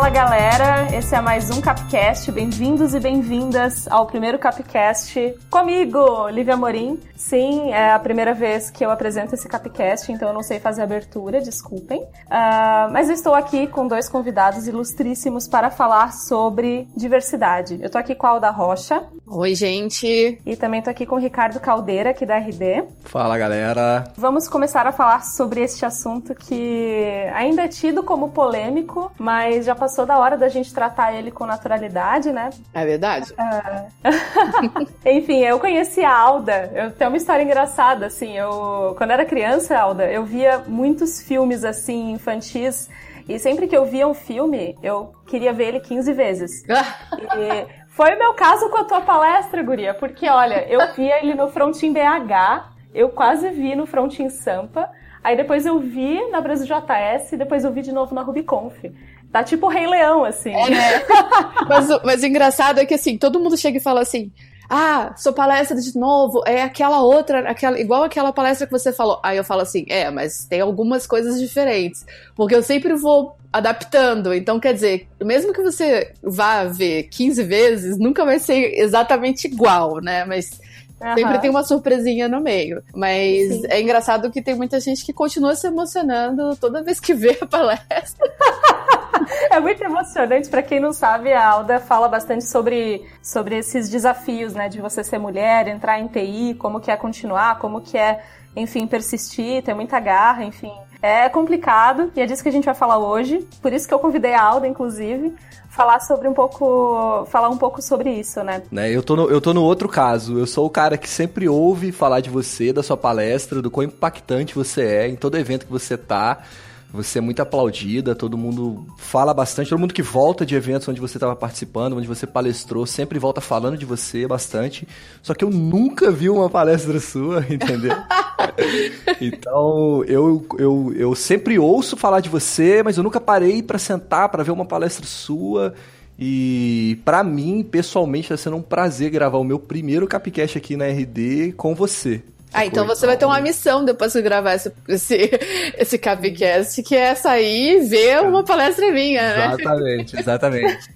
Fala galera, esse é mais um Capcast. Bem-vindos e bem-vindas ao primeiro Capcast comigo, Lívia Morim. Sim, é a primeira vez que eu apresento esse Capcast, então eu não sei fazer abertura, desculpem. Uh, mas eu estou aqui com dois convidados ilustríssimos para falar sobre diversidade. Eu tô aqui com a Alda Rocha. Oi, gente. E também tô aqui com o Ricardo Caldeira, aqui da RD. Fala, galera. Vamos começar a falar sobre este assunto que ainda é tido como polêmico, mas já passou da hora da gente tratar ele com naturalidade, né? É verdade. É. Enfim, eu conheci a Alda. Eu tenho uma história engraçada, assim. Eu, quando era criança, Alda, eu via muitos filmes assim infantis. E sempre que eu via um filme, eu queria ver ele 15 vezes. e foi o meu caso com a tua palestra, Guria, porque olha, eu via ele no Frontin BH, eu quase vi no Frontin Sampa, aí depois eu vi na Brasil JS, depois eu vi de novo na Rubiconf. Tá tipo Rei Leão, assim. É, né? mas, mas o engraçado é que, assim, todo mundo chega e fala assim, ah, sua palestra de novo é aquela outra, aquela, igual aquela palestra que você falou. Aí eu falo assim, é, mas tem algumas coisas diferentes. Porque eu sempre vou adaptando. Então, quer dizer, mesmo que você vá ver 15 vezes, nunca vai ser exatamente igual, né? Mas Uhum. Sempre tem uma surpresinha no meio. Mas Sim. é engraçado que tem muita gente que continua se emocionando toda vez que vê a palestra. é muito emocionante. Para quem não sabe, a Alda fala bastante sobre, sobre esses desafios, né? De você ser mulher, entrar em TI, como que é continuar, como que é, enfim, persistir, ter muita garra, enfim. É complicado e é disso que a gente vai falar hoje. Por isso que eu convidei a Alda, inclusive, falar sobre um pouco. falar um pouco sobre isso, né? né? Eu, tô no, eu tô no outro caso. Eu sou o cara que sempre ouve falar de você, da sua palestra, do quão impactante você é em todo evento que você tá. Você é muito aplaudida, todo mundo fala bastante, todo mundo que volta de eventos onde você estava participando, onde você palestrou, sempre volta falando de você bastante. Só que eu nunca vi uma palestra sua, entendeu? então, eu, eu, eu sempre ouço falar de você, mas eu nunca parei para sentar para ver uma palestra sua. E para mim, pessoalmente, está sendo um prazer gravar o meu primeiro Capcast aqui na RD com você. Ah, então você vai ter uma missão depois de gravar esse, esse, esse Capcast, que é sair e ver uma palestra minha, né? Exatamente, exatamente.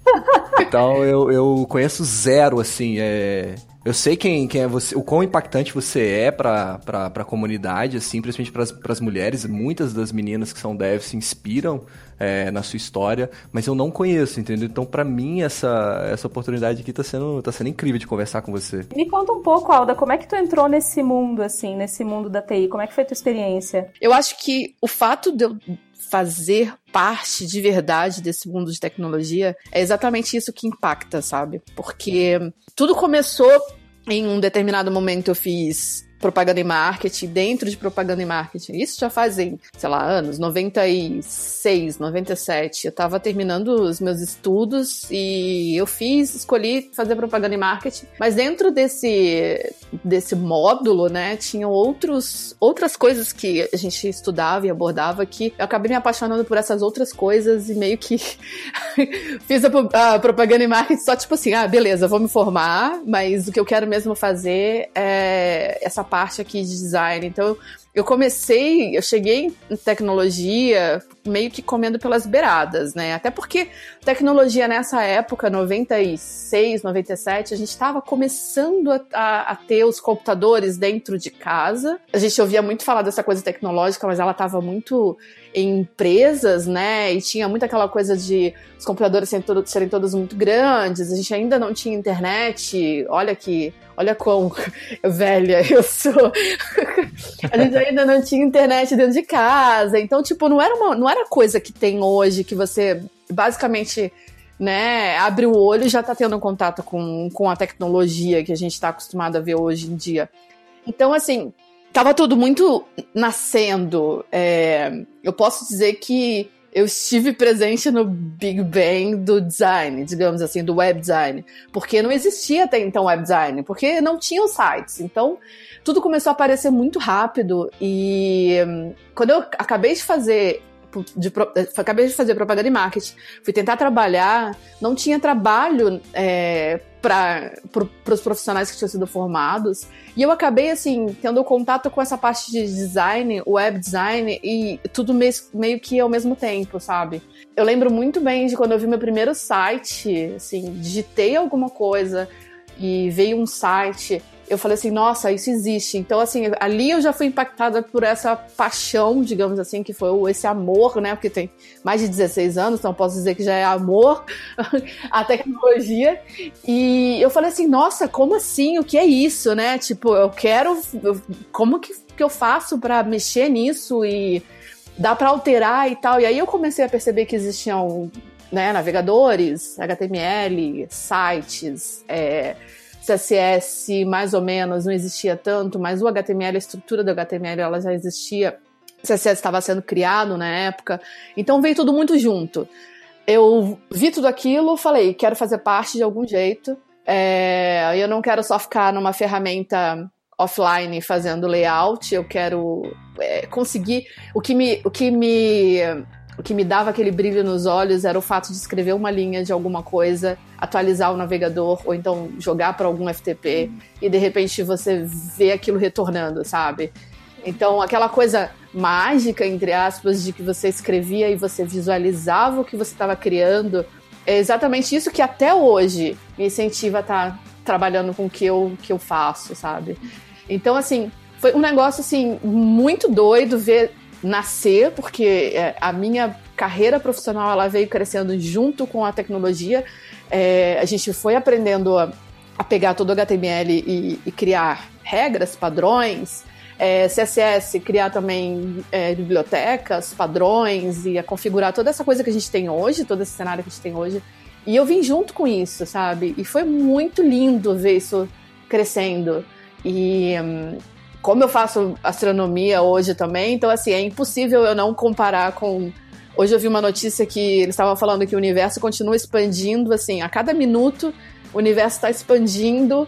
então eu, eu conheço zero, assim, é... Eu sei quem, quem é você, o quão impactante você é pra, pra, pra comunidade, assim, principalmente para as mulheres. Muitas das meninas que são devs se inspiram é, na sua história, mas eu não conheço, entendeu? Então, para mim, essa, essa oportunidade aqui tá sendo, tá sendo incrível de conversar com você. Me conta um pouco, Alda, como é que tu entrou nesse mundo, assim, nesse mundo da TI? Como é que foi a tua experiência? Eu acho que o fato de eu fazer parte de verdade desse mundo de tecnologia, é exatamente isso que impacta, sabe? Porque tudo começou em um determinado momento eu fiz propaganda e marketing, dentro de propaganda e marketing. Isso já fazem, sei lá, anos, 96, 97. Eu tava terminando os meus estudos e eu fiz, escolhi fazer propaganda e marketing, mas dentro desse desse módulo, né, tinham outros outras coisas que a gente estudava e abordava que eu acabei me apaixonando por essas outras coisas e meio que fiz a, a propaganda e marketing só tipo assim, ah, beleza, vou me formar, mas o que eu quero mesmo fazer é essa parte parte aqui de design. Então, eu comecei, eu cheguei em tecnologia meio que comendo pelas beiradas, né? Até porque tecnologia nessa época, 96, 97, a gente estava começando a, a, a, ter os computadores dentro de casa. A gente ouvia muito falar dessa coisa tecnológica, mas ela estava muito em empresas, né? E tinha muito aquela coisa de os computadores serem, serem todos muito grandes, a gente ainda não tinha internet. Olha que. Olha quão velha eu sou. a gente ainda não tinha internet dentro de casa. Então, tipo, não era, uma, não era coisa que tem hoje que você basicamente né, abre o olho e já tá tendo contato com, com a tecnologia que a gente está acostumado a ver hoje em dia. Então, assim, tava tudo muito nascendo. É, eu posso dizer que eu estive presente no Big Bang do design, digamos assim, do web design, porque não existia até então web design, porque não tinham sites. Então, tudo começou a aparecer muito rápido e hum, quando eu acabei de fazer de, acabei de fazer propaganda e marketing, fui tentar trabalhar, não tinha trabalho é, para pro, os profissionais que tinham sido formados. E eu acabei, assim, tendo contato com essa parte de design, web design, e tudo meio, meio que ao mesmo tempo, sabe? Eu lembro muito bem de quando eu vi meu primeiro site, assim, digitei alguma coisa e veio um site eu falei assim, nossa, isso existe. Então, assim, ali eu já fui impactada por essa paixão, digamos assim, que foi esse amor, né? Porque tem mais de 16 anos, então posso dizer que já é amor a tecnologia. E eu falei assim, nossa, como assim? O que é isso, né? Tipo, eu quero. Como que, que eu faço para mexer nisso e dá para alterar e tal? E aí eu comecei a perceber que existiam né, navegadores, HTML, sites, é, CSS mais ou menos não existia tanto, mas o HTML, a estrutura do HTML, ela já existia. CSS estava sendo criado na época, então veio tudo muito junto. Eu vi tudo aquilo, falei, quero fazer parte de algum jeito. É, eu não quero só ficar numa ferramenta offline fazendo layout, eu quero é, conseguir o que me, o que me o que me dava aquele brilho nos olhos era o fato de escrever uma linha de alguma coisa, atualizar o navegador, ou então jogar para algum FTP uhum. e de repente você vê aquilo retornando, sabe? Então, aquela coisa mágica, entre aspas, de que você escrevia e você visualizava o que você estava criando, é exatamente isso que até hoje me incentiva a estar tá trabalhando com o que eu, que eu faço, sabe? Então, assim, foi um negócio, assim, muito doido ver nascer, porque é, a minha carreira profissional ela veio crescendo junto com a tecnologia. É, a gente foi aprendendo a, a pegar todo o HTML e, e criar regras, padrões, é, CSS, criar também é, bibliotecas, padrões e a configurar toda essa coisa que a gente tem hoje, todo esse cenário que a gente tem hoje. E eu vim junto com isso, sabe? E foi muito lindo ver isso crescendo. E, hum, como eu faço astronomia hoje também, então assim, é impossível eu não comparar com. Hoje eu vi uma notícia que eles estavam falando que o universo continua expandindo, assim, a cada minuto o universo está expandindo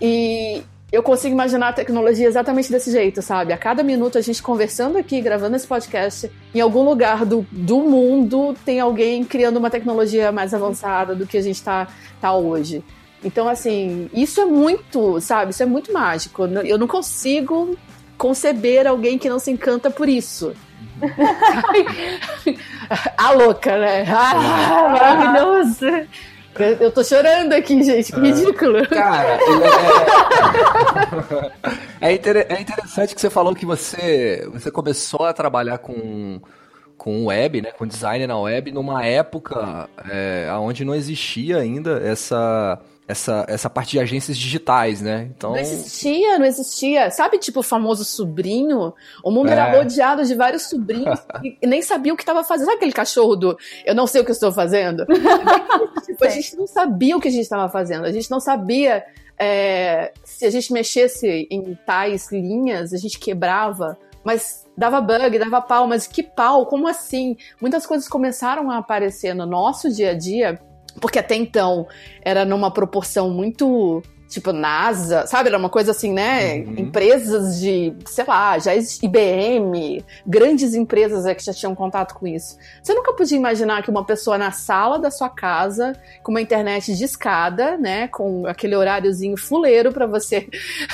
e eu consigo imaginar a tecnologia exatamente desse jeito, sabe? A cada minuto a gente conversando aqui, gravando esse podcast, em algum lugar do, do mundo tem alguém criando uma tecnologia mais avançada do que a gente está tá hoje. Então, assim, isso é muito, sabe? Isso é muito mágico. Eu não consigo conceber alguém que não se encanta por isso. a louca, né? Ah, maravilhoso! Eu tô chorando aqui, gente, que ridículo. Cara, é, é, é, interessante que você falou que você, você começou a trabalhar com, com web, né, com design na web, numa época é, onde não existia ainda essa essa, essa parte de agências digitais, né? Então... Não existia, não existia. Sabe, tipo, o famoso sobrinho? O mundo é. era rodeado de vários sobrinhos e nem sabia o que estava fazendo. Sabe aquele cachorro do eu não sei o que eu estou fazendo? tipo, a gente não sabia o que a gente estava fazendo. A gente não sabia é, se a gente mexesse em tais linhas, a gente quebrava. Mas dava bug, dava pau, mas que pau? Como assim? Muitas coisas começaram a aparecer no nosso dia a dia porque até então era numa proporção muito tipo NASA, sabe? Era uma coisa assim, né? Uhum. Empresas de, sei lá, já IBM, grandes empresas é que já tinham contato com isso. Você nunca podia imaginar que uma pessoa na sala da sua casa, com uma internet de escada, né? Com aquele horáriozinho fuleiro para você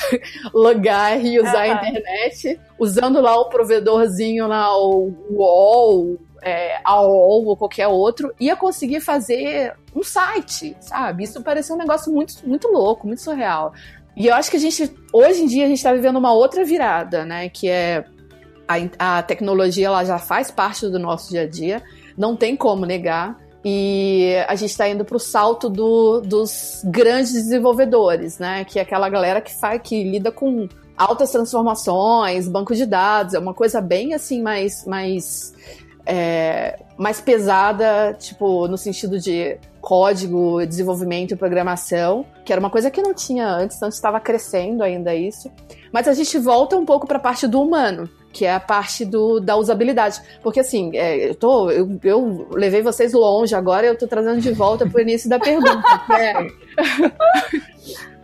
logar e usar uhum. a internet, usando lá o provedorzinho lá, o UOL, é, AOL ou qualquer outro, ia conseguir fazer um site, sabe? Isso parecia um negócio muito, muito louco, muito surreal. E eu acho que a gente, hoje em dia, a gente está vivendo uma outra virada, né? Que é a, a tecnologia, ela já faz parte do nosso dia a dia, não tem como negar. E a gente está indo para o salto do, dos grandes desenvolvedores, né? Que é aquela galera que faz, que lida com altas transformações, banco de dados, é uma coisa bem assim mais, mais é, mais pesada, tipo, no sentido de código, desenvolvimento e programação, que era uma coisa que não tinha antes, então estava crescendo ainda isso. Mas a gente volta um pouco para a parte do humano, que é a parte do, da usabilidade. Porque assim, é, eu, tô, eu, eu, levei vocês longe, agora eu tô trazendo de volta pro início da pergunta. é...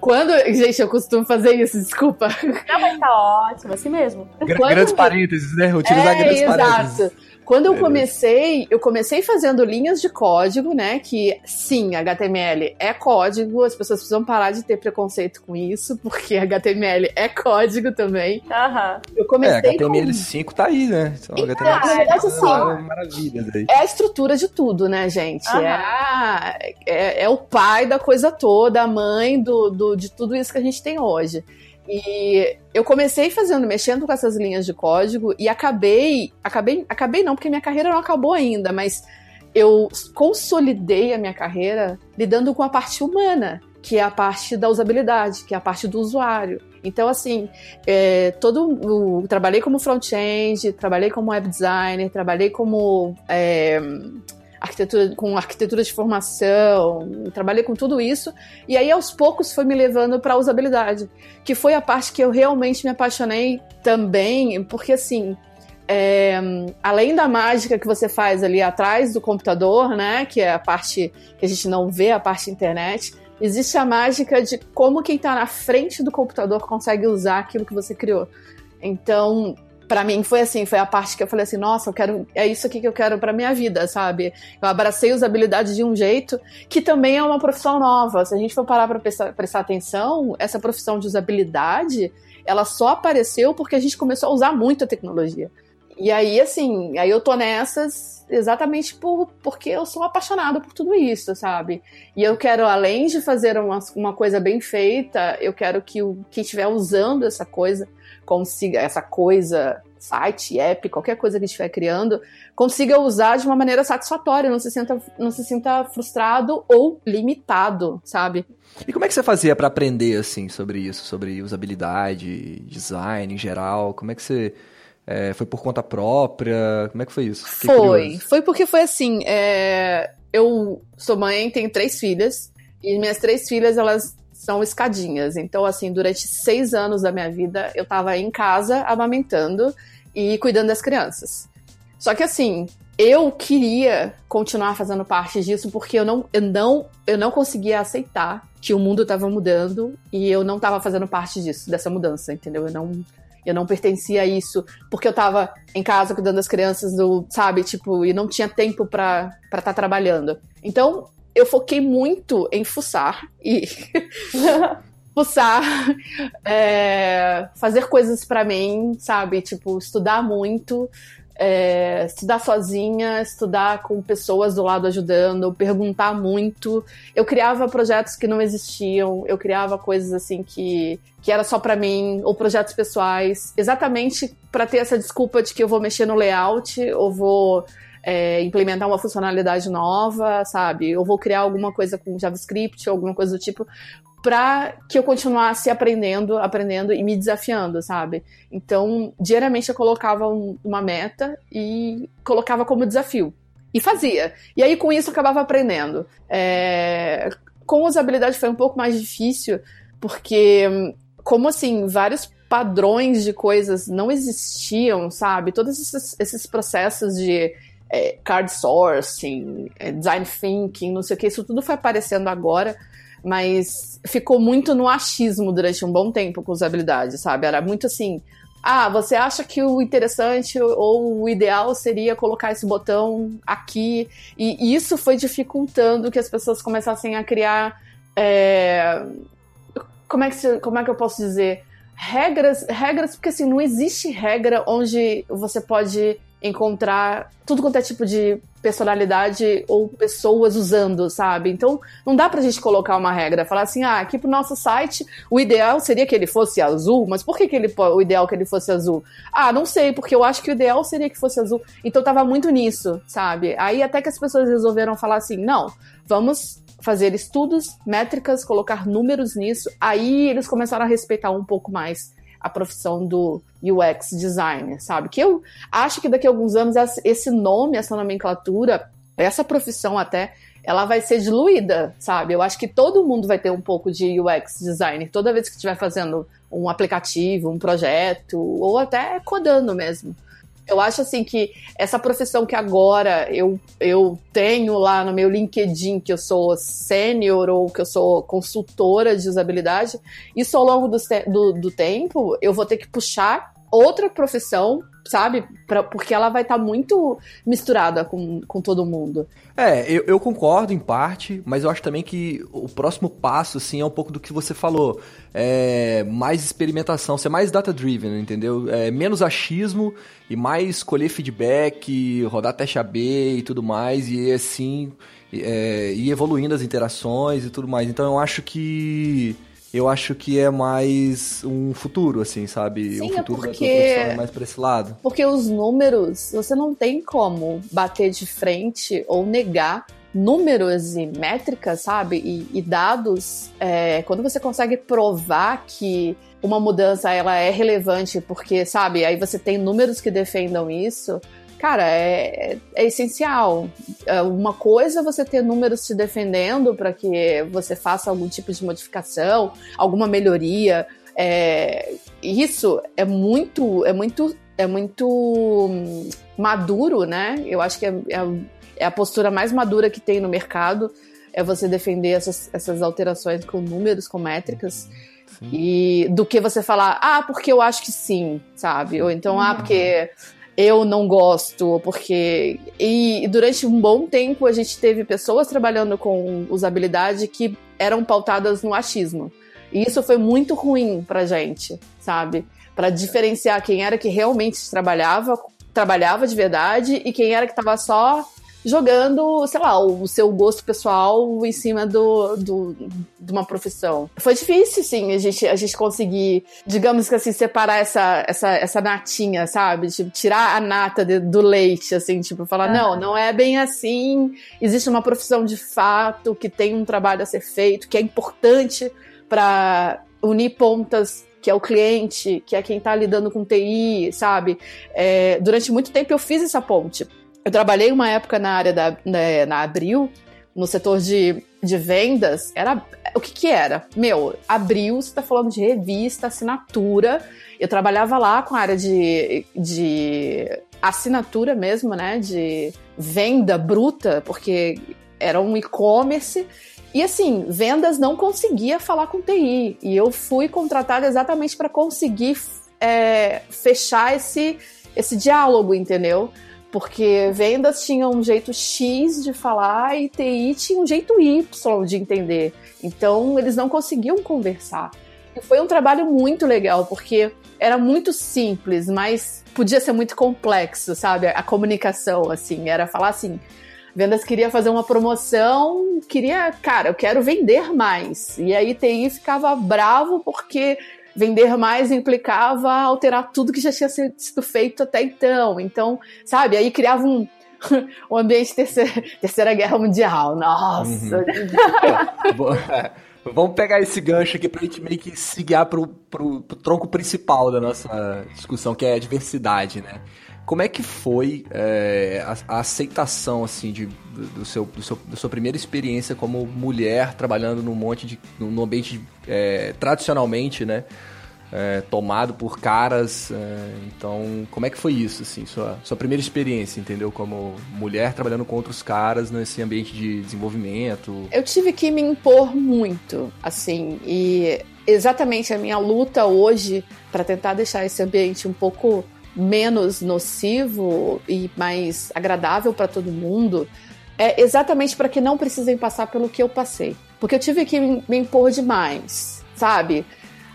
Quando. Gente, eu costumo fazer isso, desculpa. Não, mas tá ótimo, assim mesmo. Quando... Grandes parênteses, né? Utilizar é, grandes exato. parênteses. Quando eu comecei, eu comecei fazendo linhas de código, né? Que sim, HTML é código, as pessoas precisam parar de ter preconceito com isso, porque HTML é código também. Aham. Eu comecei é, HTML5 com... tá aí, né? Então, HTML5 na verdade, assim, é maravilha daí. É a estrutura de tudo, né, gente? É, a, é, é, o pai da coisa toda, a mãe do, do, de tudo isso que a gente tem hoje. E eu comecei fazendo, mexendo com essas linhas de código e acabei, acabei, acabei não, porque minha carreira não acabou ainda, mas eu consolidei a minha carreira lidando com a parte humana, que é a parte da usabilidade, que é a parte do usuário. Então, assim, é, todo o, trabalhei como front-end, trabalhei como web designer, trabalhei como é, arquitetura, com arquitetura de formação, trabalhei com tudo isso, e aí aos poucos foi me levando para a usabilidade, que foi a parte que eu realmente me apaixonei também, porque assim, é, além da mágica que você faz ali atrás do computador, né, que é a parte que a gente não vê, a parte internet, existe a mágica de como quem está na frente do computador consegue usar aquilo que você criou. Então, para mim foi assim, foi a parte que eu falei assim, nossa, eu quero, é isso aqui que eu quero para minha vida, sabe? Eu abracei usabilidade de um jeito que também é uma profissão nova. Se a gente for parar para prestar, prestar atenção, essa profissão de usabilidade, ela só apareceu porque a gente começou a usar muito a tecnologia. E aí, assim, aí eu tô nessas exatamente por, porque eu sou apaixonado por tudo isso, sabe? E eu quero, além de fazer uma, uma coisa bem feita, eu quero que o, quem estiver usando essa coisa consiga, essa coisa, site, app, qualquer coisa que estiver criando, consiga usar de uma maneira satisfatória, não se sinta, não se sinta frustrado ou limitado, sabe? E como é que você fazia para aprender, assim, sobre isso, sobre usabilidade, design em geral? Como é que você... É, foi por conta própria? Como é que foi isso? Fiquei foi. Curioso. Foi porque foi assim, é... eu sou mãe, tenho três filhas, e minhas três filhas, elas são escadinhas. Então, assim, durante seis anos da minha vida, eu tava em casa amamentando e cuidando das crianças. Só que, assim, eu queria continuar fazendo parte disso porque eu não, eu não, eu não conseguia aceitar que o mundo estava mudando e eu não estava fazendo parte disso, dessa mudança, entendeu? Eu não, eu não pertencia a isso porque eu estava em casa cuidando das crianças, do, sabe, tipo, e não tinha tempo para estar tá trabalhando. Então, eu foquei muito em fuçar e fuçar, é, fazer coisas para mim, sabe? Tipo, estudar muito, é, estudar sozinha, estudar com pessoas do lado ajudando, perguntar muito. Eu criava projetos que não existiam, eu criava coisas assim que, que era só para mim, ou projetos pessoais, exatamente para ter essa desculpa de que eu vou mexer no layout, ou vou é, implementar uma funcionalidade nova, sabe? Eu vou criar alguma coisa com JavaScript, alguma coisa do tipo, para que eu continuasse aprendendo, aprendendo e me desafiando, sabe? Então, diariamente eu colocava um, uma meta e colocava como desafio. E fazia. E aí, com isso, eu acabava aprendendo. É... Com usabilidade foi um pouco mais difícil, porque, como assim, vários padrões de coisas não existiam, sabe? Todos esses, esses processos de é, card sourcing, é, design thinking, não sei o que, isso tudo foi aparecendo agora, mas ficou muito no achismo durante um bom tempo com usabilidade, sabe? Era muito assim, ah, você acha que o interessante ou o ideal seria colocar esse botão aqui, e isso foi dificultando que as pessoas começassem a criar. É... Como, é que, como é que eu posso dizer? Regras, regras, porque assim, não existe regra onde você pode encontrar tudo quanto é tipo de personalidade ou pessoas usando, sabe? Então, não dá pra gente colocar uma regra, falar assim, ah, aqui pro nosso site, o ideal seria que ele fosse azul, mas por que, que ele, o ideal que ele fosse azul? Ah, não sei, porque eu acho que o ideal seria que fosse azul. Então, tava muito nisso, sabe? Aí até que as pessoas resolveram falar assim, não, vamos fazer estudos, métricas, colocar números nisso. Aí eles começaram a respeitar um pouco mais a profissão do UX designer, sabe? Que eu acho que daqui a alguns anos esse nome, essa nomenclatura, essa profissão até, ela vai ser diluída, sabe? Eu acho que todo mundo vai ter um pouco de UX designer toda vez que estiver fazendo um aplicativo, um projeto, ou até codando mesmo. Eu acho assim que essa profissão que agora eu, eu tenho lá no meu LinkedIn, que eu sou sênior ou que eu sou consultora de usabilidade, isso ao longo do, do, do tempo eu vou ter que puxar outra profissão, sabe? Pra, porque ela vai estar tá muito misturada com, com todo mundo. É, eu, eu, concordo em parte, mas eu acho também que o próximo passo, assim, é um pouco do que você falou. É mais experimentação, ser mais data-driven, entendeu? É menos achismo e mais colher feedback, rodar teste AB e tudo mais, e assim, é, ir evoluindo as interações e tudo mais. Então eu acho que eu acho que é mais um futuro, assim, sabe? Sim, um futuro é porque... da profissão é mais pra esse lado. Porque os números, você não tem como bater de frente ou negar números e métricas, sabe? E, e dados, é, quando você consegue provar que uma mudança ela é relevante, porque, sabe, aí você tem números que defendam isso, cara, é, é, essencial. É uma coisa é você ter números te defendendo para que você faça algum tipo de modificação, alguma melhoria. É, isso é muito, é muito, é muito hum, maduro, né? Eu acho que é, é, é a postura mais madura que tem no mercado é você defender essas, essas alterações com números, com métricas. Sim. E do que você falar, ah, porque eu acho que sim, sabe? Ou então, ah, porque eu não gosto, porque. E durante um bom tempo a gente teve pessoas trabalhando com usabilidade que eram pautadas no achismo. E isso foi muito ruim pra gente, sabe? Para diferenciar quem era que realmente trabalhava, trabalhava de verdade e quem era que estava só jogando, sei lá, o seu gosto pessoal em cima do, do, de uma profissão. Foi difícil, sim, a gente, a gente conseguir, digamos que assim, separar essa, essa, essa natinha, sabe? Tipo, tirar a nata de, do leite, assim, tipo, falar, ah. não, não é bem assim, existe uma profissão de fato que tem um trabalho a ser feito, que é importante para unir pontas que é o cliente, que é quem está lidando com TI, sabe? É, durante muito tempo eu fiz essa ponte. Eu trabalhei uma época na área da né, na Abril, no setor de, de vendas. Era o que que era? Meu, Abril, você está falando de revista, assinatura. Eu trabalhava lá com a área de, de assinatura mesmo, né? De venda bruta, porque era um e-commerce. E assim, vendas não conseguia falar com TI. E eu fui contratada exatamente para conseguir é, fechar esse, esse diálogo, entendeu? Porque vendas tinham um jeito X de falar e TI tinha um jeito Y de entender. Então eles não conseguiam conversar. E foi um trabalho muito legal, porque era muito simples, mas podia ser muito complexo, sabe? A comunicação, assim, era falar assim. Vendas queria fazer uma promoção, queria, cara, eu quero vender mais. E aí TI ficava bravo porque vender mais implicava alterar tudo que já tinha sido feito até então. Então, sabe, aí criava um, um ambiente terceira, terceira guerra mundial. Nossa! Uhum. É, vamos pegar esse gancho aqui pra gente meio que se guiar pro, pro, pro tronco principal da nossa discussão, que é a diversidade, né? Como é que foi é, a, a, aceitação assim de, do, seu, do seu, da sua primeira experiência como mulher trabalhando num monte de num ambiente é, tradicionalmente, né? É, tomado por caras. É, então, como é que foi isso, assim, sua, sua primeira experiência, entendeu? Como mulher trabalhando com outros caras nesse ambiente de desenvolvimento? Eu tive que me impor muito, assim, e exatamente a minha luta hoje para tentar deixar esse ambiente um pouco menos nocivo e mais agradável para todo mundo é exatamente para que não precisem passar pelo que eu passei. Porque eu tive que me impor demais, sabe?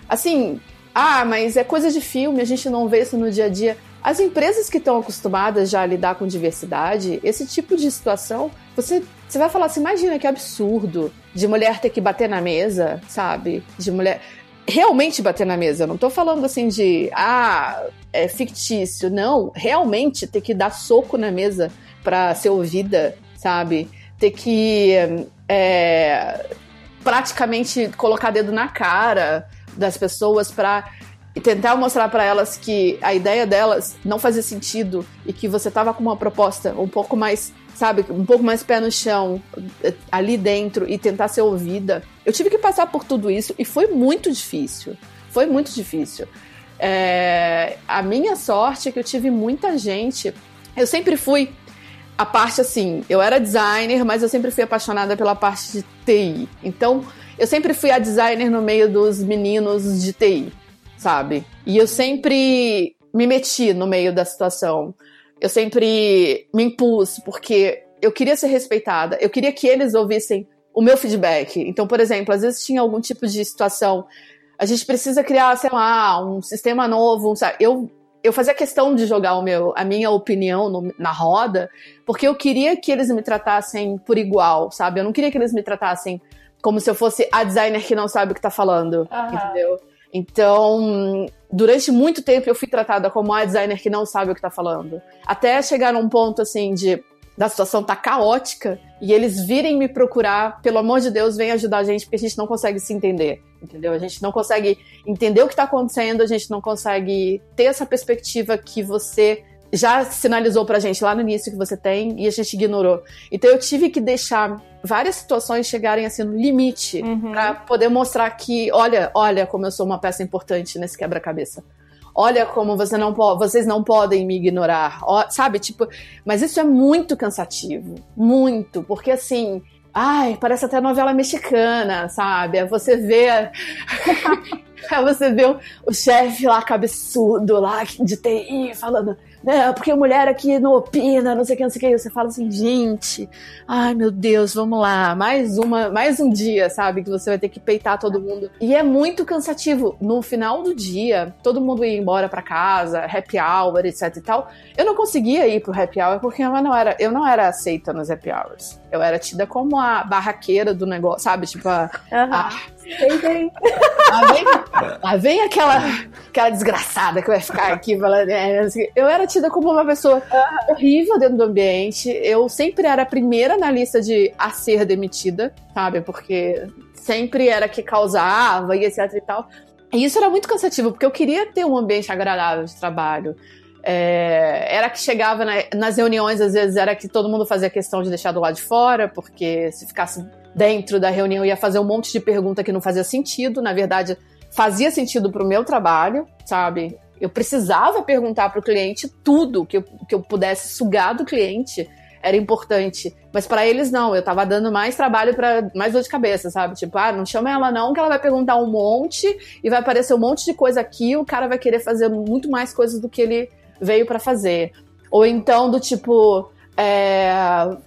Assim, ah, mas é coisa de filme, a gente não vê isso no dia a dia. As empresas que estão acostumadas já a lidar com diversidade, esse tipo de situação, você, você vai falar assim: imagina que absurdo de mulher ter que bater na mesa, sabe? De mulher realmente bater na mesa. Eu não tô falando assim de, ah, é fictício. Não, realmente ter que dar soco na mesa pra ser ouvida, sabe? Ter que é, praticamente colocar dedo na cara das pessoas pra tentar mostrar para elas que a ideia delas não fazia sentido e que você tava com uma proposta um pouco mais sabe, um pouco mais pé no chão eh, ali dentro e tentar ser ouvida. Eu tive que passar por tudo isso e foi muito difícil. Foi muito difícil. É, a minha sorte é que eu tive muita gente. Eu sempre fui a parte assim, eu era designer, mas eu sempre fui apaixonada pela parte de TI. Então, eu sempre fui a designer no meio dos meninos de TI, sabe? E eu sempre me meti no meio da situação. Eu sempre me impus, porque eu queria ser respeitada. Eu queria que eles ouvissem o meu feedback. Então, por exemplo, às vezes tinha algum tipo de situação. A gente precisa criar, sei lá, um sistema novo. Um, eu, eu fazia questão de jogar o meu, a minha opinião no, na roda, porque eu queria que eles me tratassem por igual, sabe? Eu não queria que eles me tratassem como se eu fosse a designer que não sabe o que tá falando, uhum. entendeu? Então, durante muito tempo eu fui tratada como a designer que não sabe o que tá falando. Até chegar num ponto assim de da situação tá caótica e eles virem me procurar, pelo amor de Deus, vem ajudar a gente porque a gente não consegue se entender, entendeu? A gente não consegue entender o que tá acontecendo, a gente não consegue ter essa perspectiva que você já sinalizou pra gente lá no início que você tem e a gente ignorou. Então eu tive que deixar várias situações chegarem assim no limite uhum. para poder mostrar que, olha, olha como eu sou uma peça importante nesse quebra-cabeça. Olha como você não vocês não podem me ignorar. Ó, sabe, tipo, mas isso é muito cansativo, muito, porque assim, ai, parece até novela mexicana, sabe? Você vê Aí você vê o, o chefe lá, cabeçudo, lá de TI, falando: né, porque mulher aqui não opina, não sei o que, não sei o que. Você fala assim, gente, ai meu Deus, vamos lá, mais uma, mais um dia, sabe? Que você vai ter que peitar todo mundo. E é muito cansativo. No final do dia, todo mundo ia embora para casa, happy hour, etc e tal. Eu não conseguia ir pro happy hour porque eu não era, eu não era aceita nos happy hours. Eu era tida como a barraqueira do negócio, sabe? Tipo, a, uhum. a bem. Lá vem, lá vem aquela, aquela desgraçada que vai ficar aqui falando. É, eu era tida como uma pessoa horrível dentro do ambiente. Eu sempre era a primeira na lista de a ser demitida, sabe? Porque sempre era que causava e etc e tal. E isso era muito cansativo, porque eu queria ter um ambiente agradável de trabalho. É, era que chegava na, nas reuniões, às vezes era que todo mundo fazia questão de deixar do lado de fora, porque se ficasse dentro da reunião ia fazer um monte de pergunta que não fazia sentido. Na verdade, fazia sentido para o meu trabalho, sabe? Eu precisava perguntar para o cliente tudo que eu, que eu pudesse sugar do cliente era importante. Mas para eles não, eu tava dando mais trabalho para mais dor de cabeça, sabe? Tipo, ah, não chama ela não, que ela vai perguntar um monte e vai aparecer um monte de coisa aqui, o cara vai querer fazer muito mais coisas do que ele veio para fazer. Ou então do tipo, é,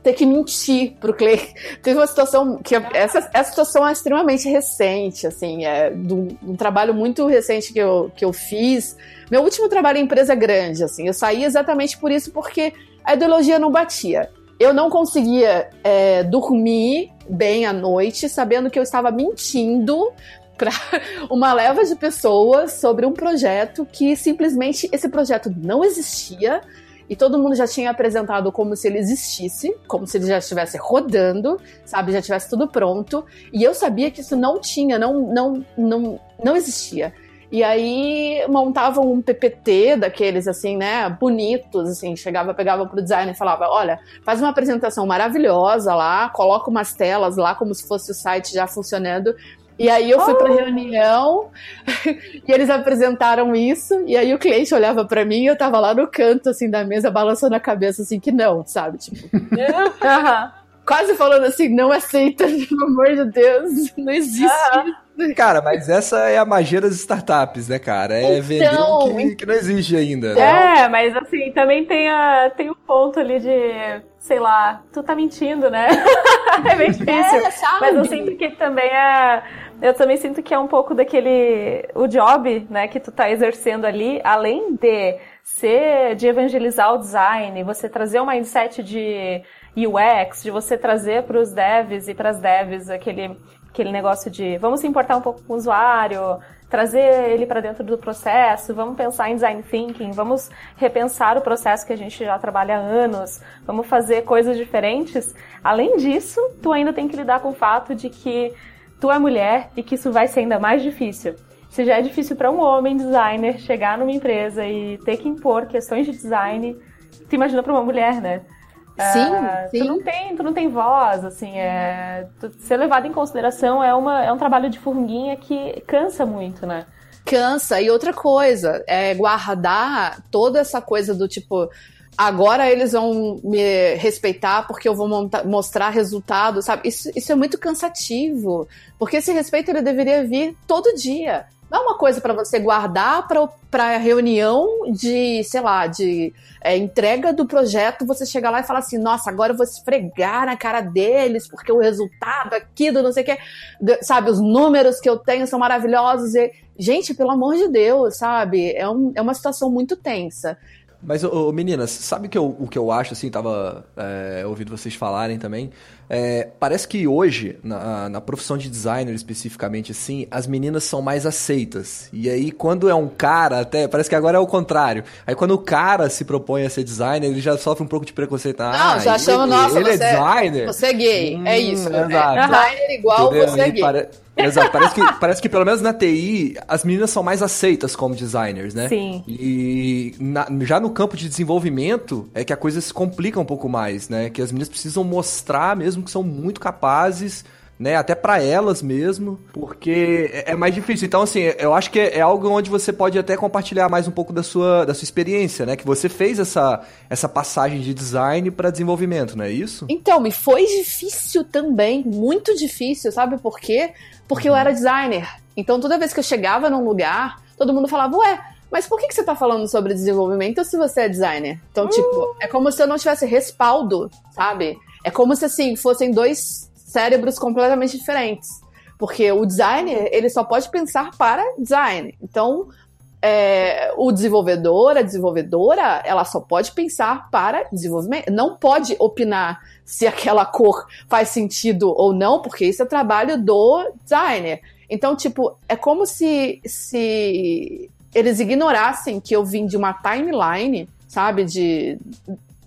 ter que mentir pro cliente. Teve uma situação que essa, essa situação é extremamente recente, assim, é do, um trabalho muito recente que eu, que eu fiz. Meu último trabalho em empresa grande, assim, eu saí exatamente por isso, porque a ideologia não batia. Eu não conseguia é, dormir bem à noite, sabendo que eu estava mentindo para uma leva de pessoas sobre um projeto que simplesmente esse projeto não existia e todo mundo já tinha apresentado como se ele existisse, como se ele já estivesse rodando, sabe, já tivesse tudo pronto, e eu sabia que isso não tinha, não não não não existia. E aí montavam um PPT daqueles assim, né, bonitos, assim, chegava, pegava pro designer e falava: "Olha, faz uma apresentação maravilhosa lá, coloca umas telas lá como se fosse o site já funcionando e aí eu fui pra oh. reunião e eles apresentaram isso, e aí o cliente olhava para mim e eu tava lá no canto, assim, da mesa, balançando a cabeça, assim, que não, sabe? Tipo. quase falando assim, não aceita, pelo amor de Deus, não existe. Cara, mas essa é a magia das startups, né, cara? É então, vender o que, que, não existe ainda. Né? É, mas assim, também tem, a, tem o ponto ali de, sei lá, tu tá mentindo, né? é bem difícil. É, mas eu sinto que também é eu também sinto que é um pouco daquele o job, né, que tu tá exercendo ali, além de ser de evangelizar o design, você trazer um mindset de UX, de você trazer para os devs e para as devs aquele aquele negócio de vamos se importar um pouco com o usuário, trazer ele para dentro do processo, vamos pensar em design thinking, vamos repensar o processo que a gente já trabalha há anos, vamos fazer coisas diferentes. Além disso, tu ainda tem que lidar com o fato de que tu é mulher e que isso vai ser ainda mais difícil. Se já é difícil para um homem designer chegar numa empresa e ter que impor questões de design, tu imagina para uma mulher, né? Sim, uh, sim. Tu não tem, tu não tem voz, assim, é, tu, ser levado em consideração é, uma, é um trabalho de formiguinha que cansa muito, né? Cansa. E outra coisa, é guardar toda essa coisa do tipo, agora eles vão me respeitar porque eu vou montar, mostrar resultado, sabe? Isso, isso é muito cansativo. Porque esse respeito ele deveria vir todo dia. Não é uma coisa para você guardar para reunião de, sei lá, de é, entrega do projeto, você chegar lá e falar assim, nossa, agora eu vou esfregar na cara deles, porque o resultado aqui do não sei o que, sabe, os números que eu tenho são maravilhosos. E, gente, pelo amor de Deus, sabe? É, um, é uma situação muito tensa. Mas, ô, meninas, sabe que eu, o que eu acho, assim, tava é, ouvindo vocês falarem também? É, parece que hoje, na, na, profissão de designer especificamente, assim, as meninas são mais aceitas. E aí, quando é um cara, até, parece que agora é o contrário. Aí, quando o cara se propõe a ser designer, ele já sofre um pouco de preconceito. Ah, Não, já chama, nossa, ele é você, é designer. Você é gay, é hum, é isso. Exato. É designer igual Entendeu? você é gay. Pare... Exato, parece que, parece que pelo menos na TI as meninas são mais aceitas como designers, né? Sim. E na, já no campo de desenvolvimento é que a coisa se complica um pouco mais, né? Que as meninas precisam mostrar mesmo que são muito capazes né? Até para elas mesmo, porque é, é mais difícil. Então, assim, eu acho que é, é, algo onde você pode até compartilhar mais um pouco da sua, da sua experiência, né? Que você fez essa, essa passagem de design para desenvolvimento, não é isso? Então, me foi difícil também, muito difícil, sabe por quê? Porque eu era designer. Então, toda vez que eu chegava num lugar, todo mundo falava, ué, mas por que, que você tá falando sobre desenvolvimento se você é designer? Então, uh. tipo, é como se eu não tivesse respaldo, sabe? É como se, assim, fossem dois cérebros completamente diferentes. Porque o designer, ele só pode pensar para design. Então, é, o desenvolvedor, a desenvolvedora, ela só pode pensar para desenvolvimento. Não pode opinar se aquela cor faz sentido ou não, porque isso é trabalho do designer. Então, tipo, é como se, se eles ignorassem que eu vim de uma timeline, sabe, de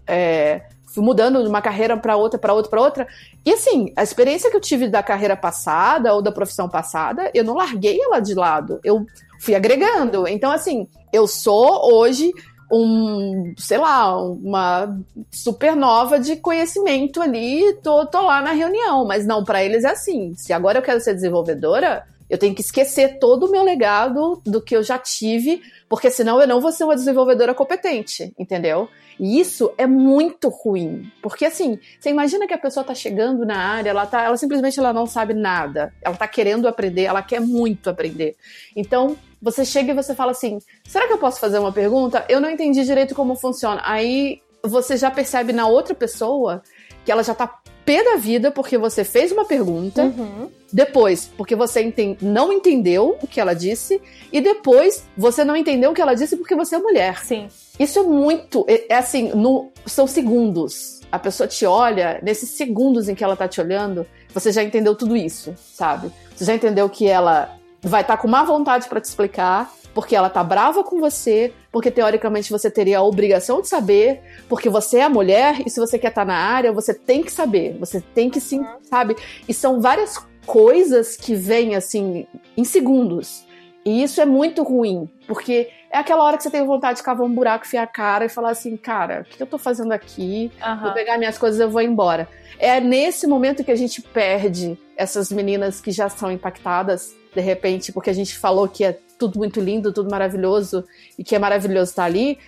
é, fui mudando de uma carreira para outra, para outra, para outra. E assim, a experiência que eu tive da carreira passada ou da profissão passada, eu não larguei ela de lado. Eu fui agregando. Então, assim, eu sou hoje um, sei lá, uma supernova de conhecimento ali, tô, tô lá na reunião, mas não, para eles é assim. Se agora eu quero ser desenvolvedora, eu tenho que esquecer todo o meu legado do que eu já tive, porque senão eu não vou ser uma desenvolvedora competente, entendeu? E isso é muito ruim, porque assim, você imagina que a pessoa tá chegando na área, ela tá, ela simplesmente ela não sabe nada. Ela tá querendo aprender, ela quer muito aprender. Então, você chega e você fala assim: "Será que eu posso fazer uma pergunta? Eu não entendi direito como funciona". Aí você já percebe na outra pessoa que ela já tá pé da vida porque você fez uma pergunta, uhum. depois porque você enten não entendeu o que ela disse, e depois você não entendeu o que ela disse porque você é mulher. Sim. Isso é muito. É, é assim, no, são segundos. A pessoa te olha, nesses segundos em que ela tá te olhando, você já entendeu tudo isso, sabe? Você já entendeu que ela vai estar tá com má vontade para te explicar, porque ela tá brava com você, porque teoricamente você teria a obrigação de saber, porque você é a mulher e se você quer estar tá na área, você tem que saber, você tem que sim, uhum. sabe? E são várias coisas que vêm assim em segundos. E isso é muito ruim, porque é aquela hora que você tem vontade de cavar um buraco, fiar a cara e falar assim, cara, o que eu tô fazendo aqui? Uhum. Vou pegar minhas coisas e eu vou embora. É nesse momento que a gente perde essas meninas que já são impactadas, de repente, porque a gente falou que é tudo muito lindo, tudo maravilhoso e que é maravilhoso estar ali,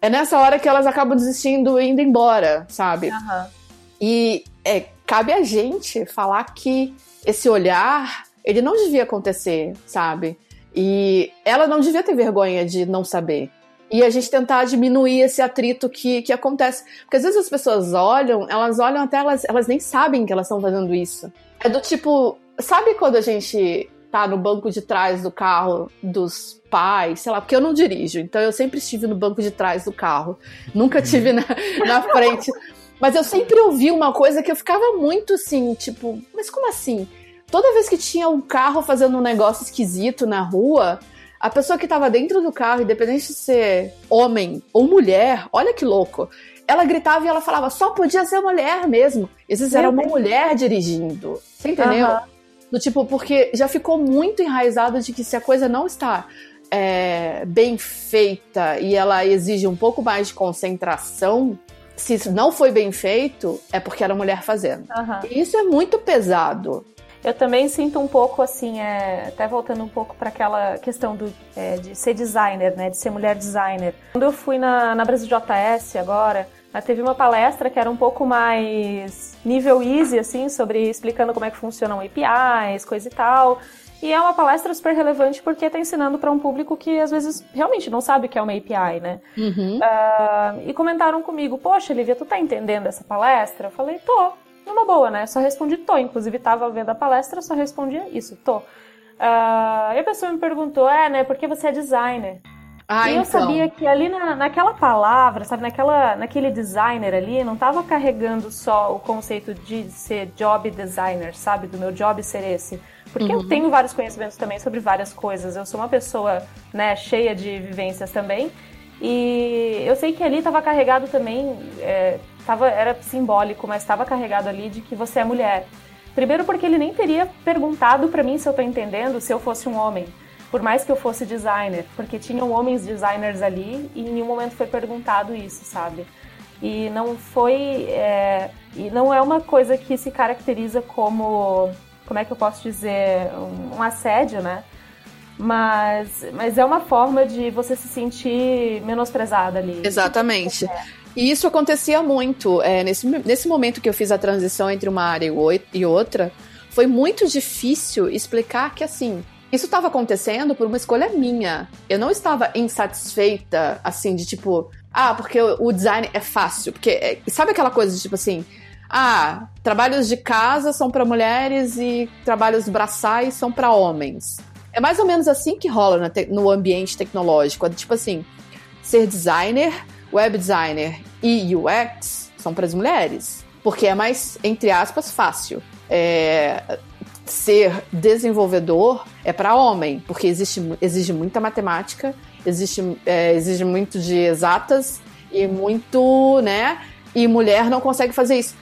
é nessa hora que elas acabam desistindo e indo embora, sabe? Uhum. E é, cabe a gente falar que esse olhar, ele não devia acontecer, sabe? E ela não devia ter vergonha de não saber. E a gente tentar diminuir esse atrito que, que acontece. Porque às vezes as pessoas olham, elas olham até elas, elas nem sabem que elas estão fazendo isso. É do tipo, sabe quando a gente tá no banco de trás do carro dos pais, sei lá, porque eu não dirijo, então eu sempre estive no banco de trás do carro, nunca tive na, na frente. Mas eu sempre ouvi uma coisa que eu ficava muito assim, tipo, mas como assim? Toda vez que tinha um carro fazendo um negócio esquisito na rua, a pessoa que tava dentro do carro, independente de ser homem ou mulher, olha que louco, ela gritava e ela falava, só podia ser mulher mesmo. Vezes era uma mulher dirigindo. Você entendeu? Uhum. Do tipo, porque já ficou muito enraizado de que se a coisa não está é, bem feita e ela exige um pouco mais de concentração, se isso não foi bem feito, é porque era mulher fazendo. Uhum. E isso é muito pesado. Eu também sinto um pouco assim, é, até voltando um pouco para aquela questão do, é, de ser designer, né, de ser mulher designer. Quando eu fui na, na Brasil JS agora, teve uma palestra que era um pouco mais nível easy, assim, sobre explicando como é que funcionam APIs, coisa e tal. E é uma palestra super relevante porque está ensinando para um público que às vezes realmente não sabe o que é uma API, né? Uhum. Uh, e comentaram comigo, poxa, Lívia, tu tá entendendo essa palestra? Eu falei, tô, numa boa, né? Só respondi tô. Inclusive, tava vendo a palestra, só respondia isso, tô. Uh, e a pessoa me perguntou, é, né, porque você é designer? Ah, e então. eu sabia que ali na, naquela palavra, sabe, naquela, naquele designer ali, não estava carregando só o conceito de ser job designer, sabe, do meu job ser esse. Porque uhum. eu tenho vários conhecimentos também sobre várias coisas. Eu sou uma pessoa, né, cheia de vivências também. E eu sei que ali estava carregado também, é, tava, era simbólico, mas estava carregado ali de que você é mulher. Primeiro porque ele nem teria perguntado para mim se eu tô entendendo se eu fosse um homem por mais que eu fosse designer, porque tinham homens designers ali e em nenhum momento foi perguntado isso, sabe? E não foi. É, e não é uma coisa que se caracteriza como. Como é que eu posso dizer? Um, um assédio, né? Mas, mas é uma forma de você se sentir menosprezada ali. Exatamente. E isso acontecia muito. É, nesse, nesse momento que eu fiz a transição entre uma área e outra, foi muito difícil explicar que, assim, isso estava acontecendo por uma escolha minha. Eu não estava insatisfeita, assim, de tipo, ah, porque o design é fácil. Porque, é, sabe aquela coisa de tipo assim, ah, trabalhos de casa são para mulheres e trabalhos braçais são para homens. É mais ou menos assim que rola no ambiente tecnológico. É tipo assim, ser designer, web designer e UX são para as mulheres. Porque é mais, entre aspas, fácil. É, ser desenvolvedor é para homem, porque existe, exige muita matemática, existe, é, exige muito de exatas e muito, né? E mulher não consegue fazer isso.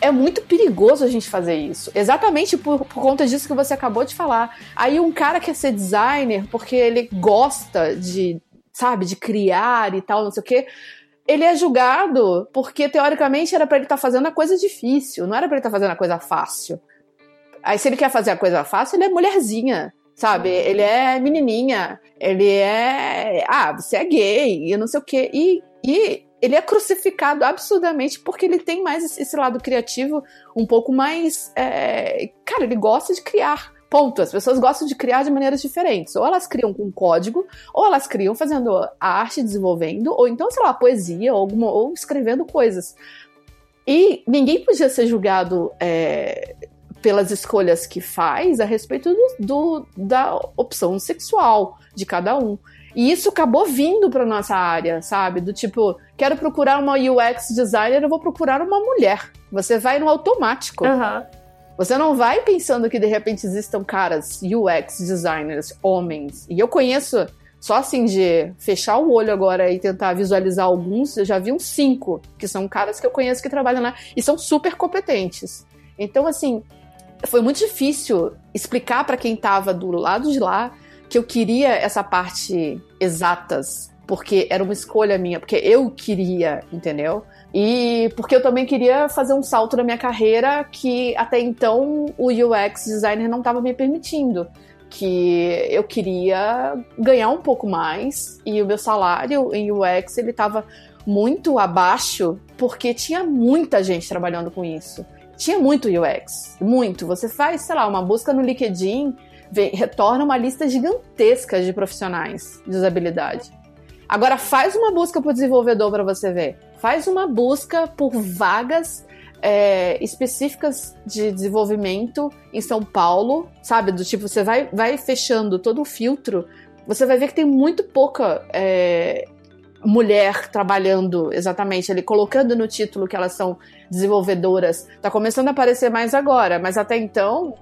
É muito perigoso a gente fazer isso. Exatamente por, por conta disso que você acabou de falar. Aí um cara quer ser designer porque ele gosta de, sabe, de criar e tal, não sei o quê ele é julgado porque teoricamente era para ele estar tá fazendo a coisa difícil, não era para ele estar tá fazendo a coisa fácil. Aí se ele quer fazer a coisa fácil, ele é mulherzinha, sabe? Uhum. Ele é menininha, ele é. Ah, você é gay e não sei o quê. E, e ele é crucificado absurdamente porque ele tem mais esse lado criativo um pouco mais. É... Cara, ele gosta de criar. Ponto. As pessoas gostam de criar de maneiras diferentes. Ou elas criam com código, ou elas criam fazendo arte, desenvolvendo, ou então, sei lá, poesia, ou, alguma, ou escrevendo coisas. E ninguém podia ser julgado é, pelas escolhas que faz a respeito do, do, da opção sexual de cada um. E isso acabou vindo para nossa área, sabe? Do tipo, quero procurar uma UX designer, eu vou procurar uma mulher. Você vai no automático. Uhum. Você não vai pensando que de repente existam caras UX designers, homens. E eu conheço, só assim de fechar o olho agora e tentar visualizar alguns, eu já vi uns cinco, que são caras que eu conheço que trabalham lá e são super competentes. Então, assim, foi muito difícil explicar para quem estava do lado de lá que eu queria essa parte exatas, porque era uma escolha minha, porque eu queria, entendeu? E porque eu também queria fazer um salto na minha carreira que até então o UX designer não estava me permitindo. Que eu queria ganhar um pouco mais e o meu salário em UX ele estava muito abaixo porque tinha muita gente trabalhando com isso tinha muito UX, muito. Você faz, sei lá, uma busca no LinkedIn, vem, retorna uma lista gigantesca de profissionais de usabilidade. Agora faz uma busca por desenvolvedor para você ver. Faz uma busca por vagas é, específicas de desenvolvimento em São Paulo, sabe? Do tipo, você vai, vai fechando todo o filtro, você vai ver que tem muito pouca é, mulher trabalhando exatamente ali, colocando no título que elas são desenvolvedoras. Tá começando a aparecer mais agora, mas até então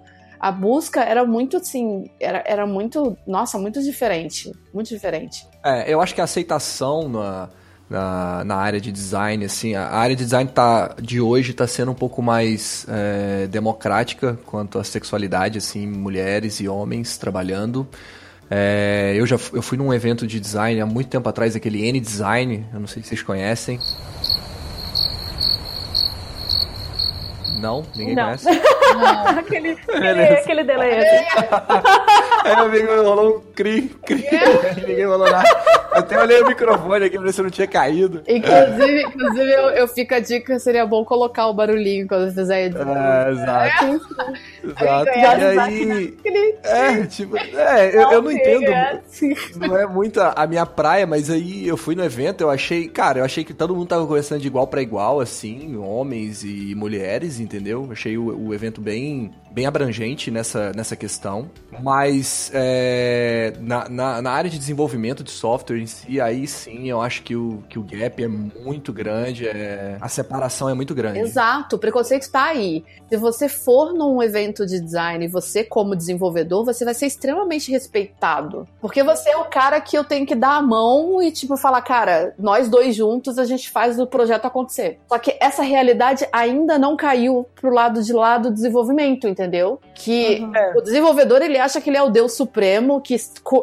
a busca era muito assim, era, era muito, nossa, muito diferente, muito diferente. É, eu acho que a aceitação na, na, na área de design, assim, a área de design tá, de hoje está sendo um pouco mais é, democrática quanto à sexualidade, assim, mulheres e homens trabalhando. É, eu já eu fui num evento de design há muito tempo atrás, aquele N-Design, eu não sei se vocês conhecem. Não? Ninguém não. conhece? Não. aquele, aquele, aquele delay. Assim. Aí o amigo rolou um cri, cri. Ninguém falou nada. Eu até olhei o microfone aqui pra ver se não tinha caído. Inclusive, inclusive eu, eu fico a dica, seria bom colocar o barulhinho quando fizer a edição. É, exato. É. Exato. E aí... É, tipo, é, eu não, eu não entendo. É. Não é muito a, a, minha praia, mas aí eu fui no evento, eu achei, cara, eu achei que todo mundo tava conversando de igual para igual, assim, homens e mulheres, entendeu? Achei o, o evento bem, bem abrangente nessa, nessa questão. Mas é, na, na, na, área de desenvolvimento de software em si, aí sim eu acho que o, que o gap é muito grande, é, a separação é muito grande. Exato, o preconceito está aí. Se você for num evento de design e você, como desenvolvedor, você vai ser extremamente respeitado. Porque você é o cara que eu tenho que dar a mão e, tipo, falar, cara, nós dois juntos a gente faz o projeto acontecer. Só que essa realidade ainda não caiu pro lado de lá do desenvolvimento, entendeu? Que uhum. o desenvolvedor ele acha que ele é o Deus Supremo, que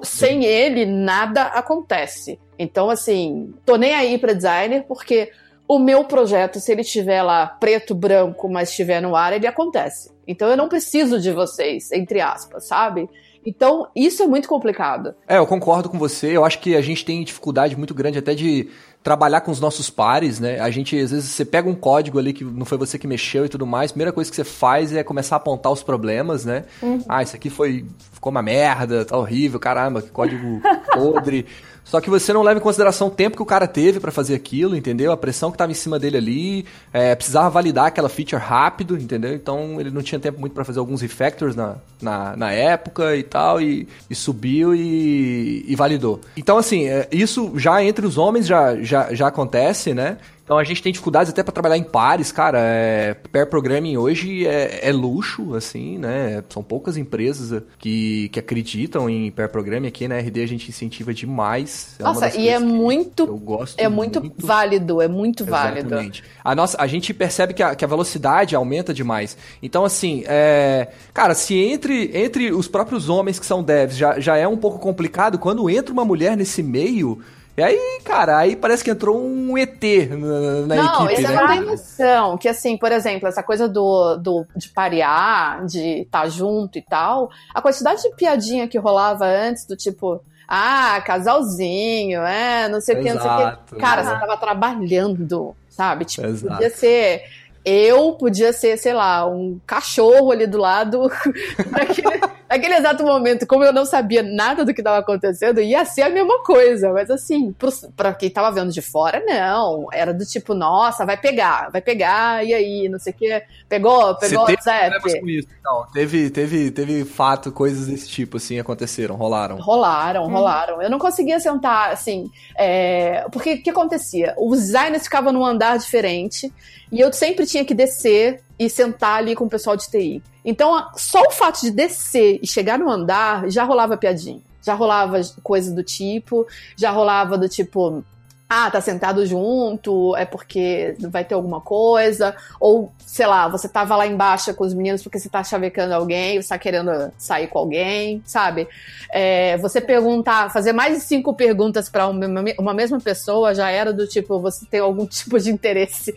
sem ele nada acontece. Então, assim, tô nem aí para designer, porque o meu projeto, se ele estiver lá preto, branco, mas estiver no ar, ele acontece. Então eu não preciso de vocês, entre aspas, sabe? Então, isso é muito complicado. É, eu concordo com você. Eu acho que a gente tem dificuldade muito grande até de trabalhar com os nossos pares, né? A gente, às vezes, você pega um código ali que não foi você que mexeu e tudo mais, a primeira coisa que você faz é começar a apontar os problemas, né? Uhum. Ah, isso aqui foi, ficou uma merda, tá horrível, caramba, que código podre. Só que você não leva em consideração o tempo que o cara teve para fazer aquilo, entendeu? A pressão que estava em cima dele ali, é, precisava validar aquela feature rápido, entendeu? Então ele não tinha tempo muito para fazer alguns refactors na, na, na, época e tal, e, e subiu e, e, validou. Então, assim, é, isso já entre os homens já, já, já acontece, né? Então a gente tem dificuldades até para trabalhar em pares, cara. É, pair programming hoje é, é, luxo, assim, né? São poucas empresas que, que acreditam em pair programming. Aqui na RD a gente incentiva demais. É nossa, e é muito, eu gosto é muito, muito válido, é muito válido. Exatamente. A, nossa, a gente percebe que a, que a velocidade aumenta demais. Então, assim, é, cara, se entre, entre os próprios homens que são devs já, já é um pouco complicado, quando entra uma mulher nesse meio e aí, cara, aí parece que entrou um ET na, na não, equipe, né? Não, isso é uma emoção, que assim, por exemplo, essa coisa do, do de parear, de estar tá junto e tal, a quantidade de piadinha que rolava antes, do tipo, ah, casalzinho, é, não sei o que, não sei o que. Cara, você tava trabalhando, sabe? Tipo, Exato. podia ser eu podia ser, sei lá, um cachorro ali do lado naquele, naquele, exato momento. Como eu não sabia nada do que estava acontecendo, ia ser a mesma coisa. Mas assim, pro, pra quem tava vendo de fora, não. Era do tipo, nossa, vai pegar, vai pegar, e aí, não sei o quê. Pegou, pegou Você teve com isso, então, teve, teve, teve fato, coisas desse tipo, assim, aconteceram, rolaram. Rolaram, hum. rolaram. Eu não conseguia sentar, assim, é... porque o que acontecia? Os designers ficavam num andar diferente, e eu sempre tinha que descer e sentar ali com o pessoal de TI. Então, só o fato de descer e chegar no andar já rolava piadinha. Já rolava coisa do tipo, já rolava do tipo, ah, tá sentado junto, é porque vai ter alguma coisa, ou, sei lá, você tava lá embaixo com os meninos porque você tá chavecando alguém, você tá querendo sair com alguém, sabe? É, você perguntar, fazer mais de cinco perguntas para uma, uma, mesma pessoa já era do tipo, você tem algum tipo de interesse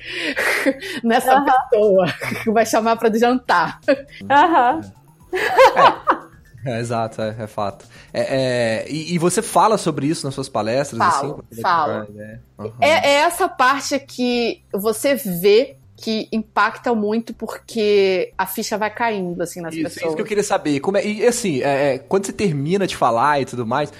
nessa uhum. pessoa que vai chamar para jantar. Aham. Uhum. É. É, exato, é, é fato. É, é, e, e, você fala sobre isso nas suas palestras? Falo, assim, falo. É, uhum. é, essa parte que você vê que impacta muito porque a ficha vai caindo, assim, nas isso, pessoas. Isso que eu queria saber. Como é, e assim, é, quando você termina de falar e tudo mais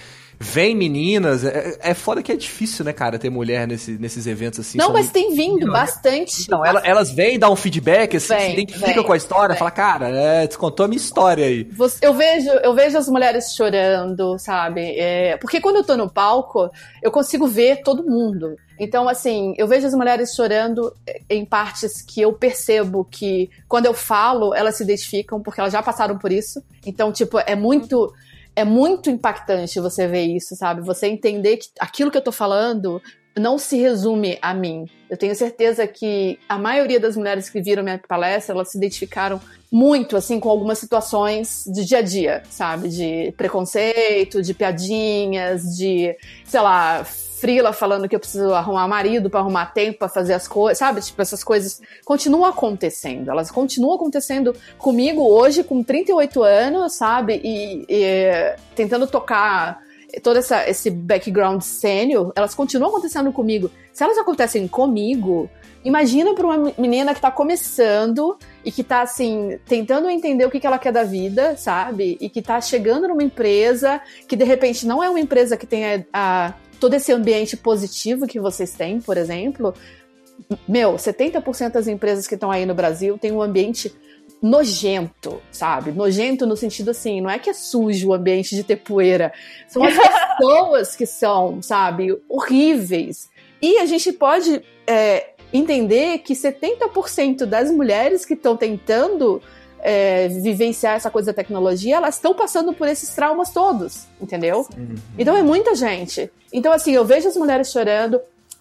Vem meninas, é, é foda que é difícil, né, cara, ter mulher nesse, nesses eventos assim. Não, mas tem vindo bastante. Então, elas, elas vêm dar um feedback, assim, vem, se identifica vem, com a história, vem. fala, cara, é, descontou a minha história aí. eu, vejo, eu vejo as mulheres chorando, sabe? É, porque quando eu tô no palco, eu consigo ver todo mundo. Então, assim, eu vejo as mulheres chorando em partes que eu percebo que, quando eu falo, elas se identificam, porque elas já passaram por isso. Então, tipo, é muito é muito impactante você ver isso, sabe? Você entender que aquilo que eu tô falando não se resume a mim. Eu tenho certeza que a maioria das mulheres que viram minha palestra, elas se identificaram muito, assim, com algumas situações de dia a dia, sabe? De preconceito, de piadinhas, de, sei lá, frila falando que eu preciso arrumar marido para arrumar tempo para fazer as coisas, sabe? Tipo, essas coisas continuam acontecendo. Elas continuam acontecendo comigo hoje, com 38 anos, sabe? E, e tentando tocar todo essa, esse background sênior, elas continuam acontecendo comigo. Se elas acontecem comigo, imagina para uma menina que tá começando e que tá assim, tentando entender o que, que ela quer da vida, sabe? E que tá chegando numa empresa que de repente não é uma empresa que tem a, a todo esse ambiente positivo que vocês têm, por exemplo. Meu, 70% das empresas que estão aí no Brasil têm um ambiente nojento, sabe? Nojento no sentido assim, não é que é sujo o ambiente de ter poeira. São as pessoas que são, sabe, horríveis. E a gente pode é, entender que 70% das mulheres que estão tentando é, vivenciar essa coisa da tecnologia, elas estão passando por esses traumas todos, entendeu? Uhum. Então é muita gente. Então, assim, eu vejo as mulheres chorando,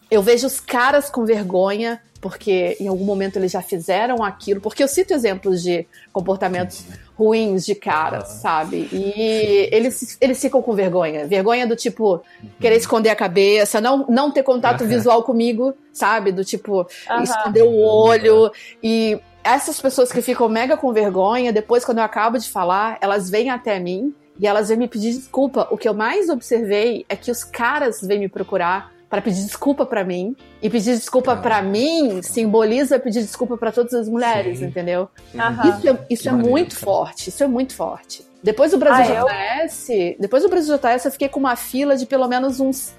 eu vejo os caras com vergonha, porque em algum momento eles já fizeram aquilo, porque eu cito exemplos de comportamentos ruins de caras, sabe? E eles, eles ficam com vergonha. Vergonha do tipo, querer esconder a cabeça, não, não ter contato visual comigo, sabe? Do tipo, esconder o olho. E essas pessoas que ficam mega com vergonha, depois, quando eu acabo de falar, elas vêm até mim e elas vêm me pedir desculpa. O que eu mais observei é que os caras vêm me procurar para pedir desculpa para mim. E pedir desculpa ah. para mim simboliza pedir desculpa para todas as mulheres, Sim. entendeu? Uhum. Isso é, isso é muito forte. Isso é muito forte. Depois do Brasil ah, JS, eu... depois do Brasil JS, eu fiquei com uma fila de pelo menos uns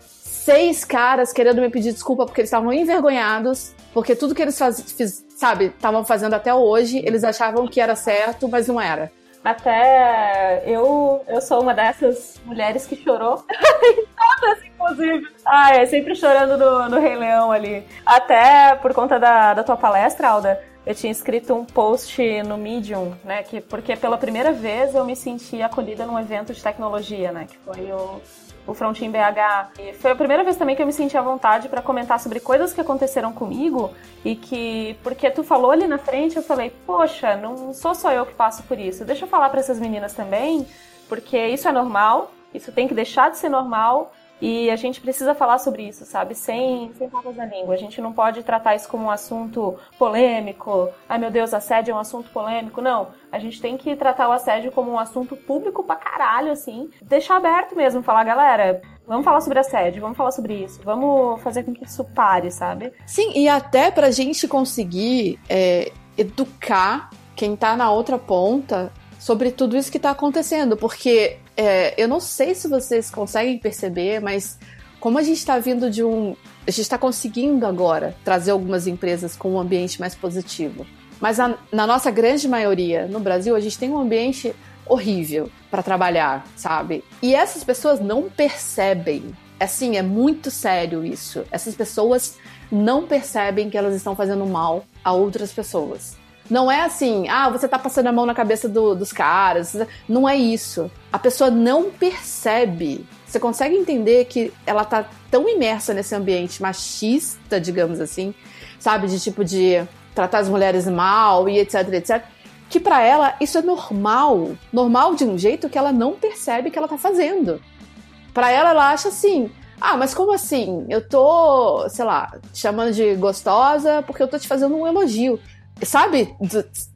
seis caras querendo me pedir desculpa porque eles estavam envergonhados, porque tudo que eles faz, fiz, sabe, estavam fazendo até hoje, eles achavam que era certo, mas não era. Até eu, eu sou uma dessas mulheres que chorou. Todas, inclusive. Ah, é sempre chorando no, no Rei Leão ali. Até por conta da, da tua palestra, Alda, eu tinha escrito um post no Medium, né? Que, porque pela primeira vez eu me senti acolhida num evento de tecnologia, né? Que foi o o Frontin BH. E foi a primeira vez também que eu me senti à vontade para comentar sobre coisas que aconteceram comigo e que, porque tu falou ali na frente, eu falei, poxa, não sou só eu que passo por isso. Deixa eu falar para essas meninas também, porque isso é normal, isso tem que deixar de ser normal e a gente precisa falar sobre isso, sabe? Sem, sem papas na língua. A gente não pode tratar isso como um assunto polêmico. Ai meu Deus, assédio é um assunto polêmico. Não. A gente tem que tratar o assédio como um assunto público pra caralho, assim. Deixar aberto mesmo, falar, galera, Vamos falar sobre assédio, vamos falar sobre isso, vamos fazer com que isso pare, sabe? Sim, e até pra gente conseguir é, educar quem tá na outra ponta sobre tudo isso que tá acontecendo, porque é, eu não sei se vocês conseguem perceber, mas como a gente está vindo de um. A gente está conseguindo agora trazer algumas empresas com um ambiente mais positivo. Mas a, na nossa grande maioria, no Brasil, a gente tem um ambiente horrível para trabalhar, sabe? E essas pessoas não percebem. Assim, é muito sério isso. Essas pessoas não percebem que elas estão fazendo mal a outras pessoas. Não é assim, ah, você tá passando a mão na cabeça do, dos caras. Não é isso. A pessoa não percebe. Você consegue entender que ela tá tão imersa nesse ambiente machista, digamos assim, sabe? De tipo de tratar as mulheres mal e etc, etc. Que para ela isso é normal. Normal de um jeito que ela não percebe que ela tá fazendo. Para ela, ela acha assim, ah, mas como assim? Eu tô, sei lá, te chamando de gostosa porque eu tô te fazendo um elogio sabe?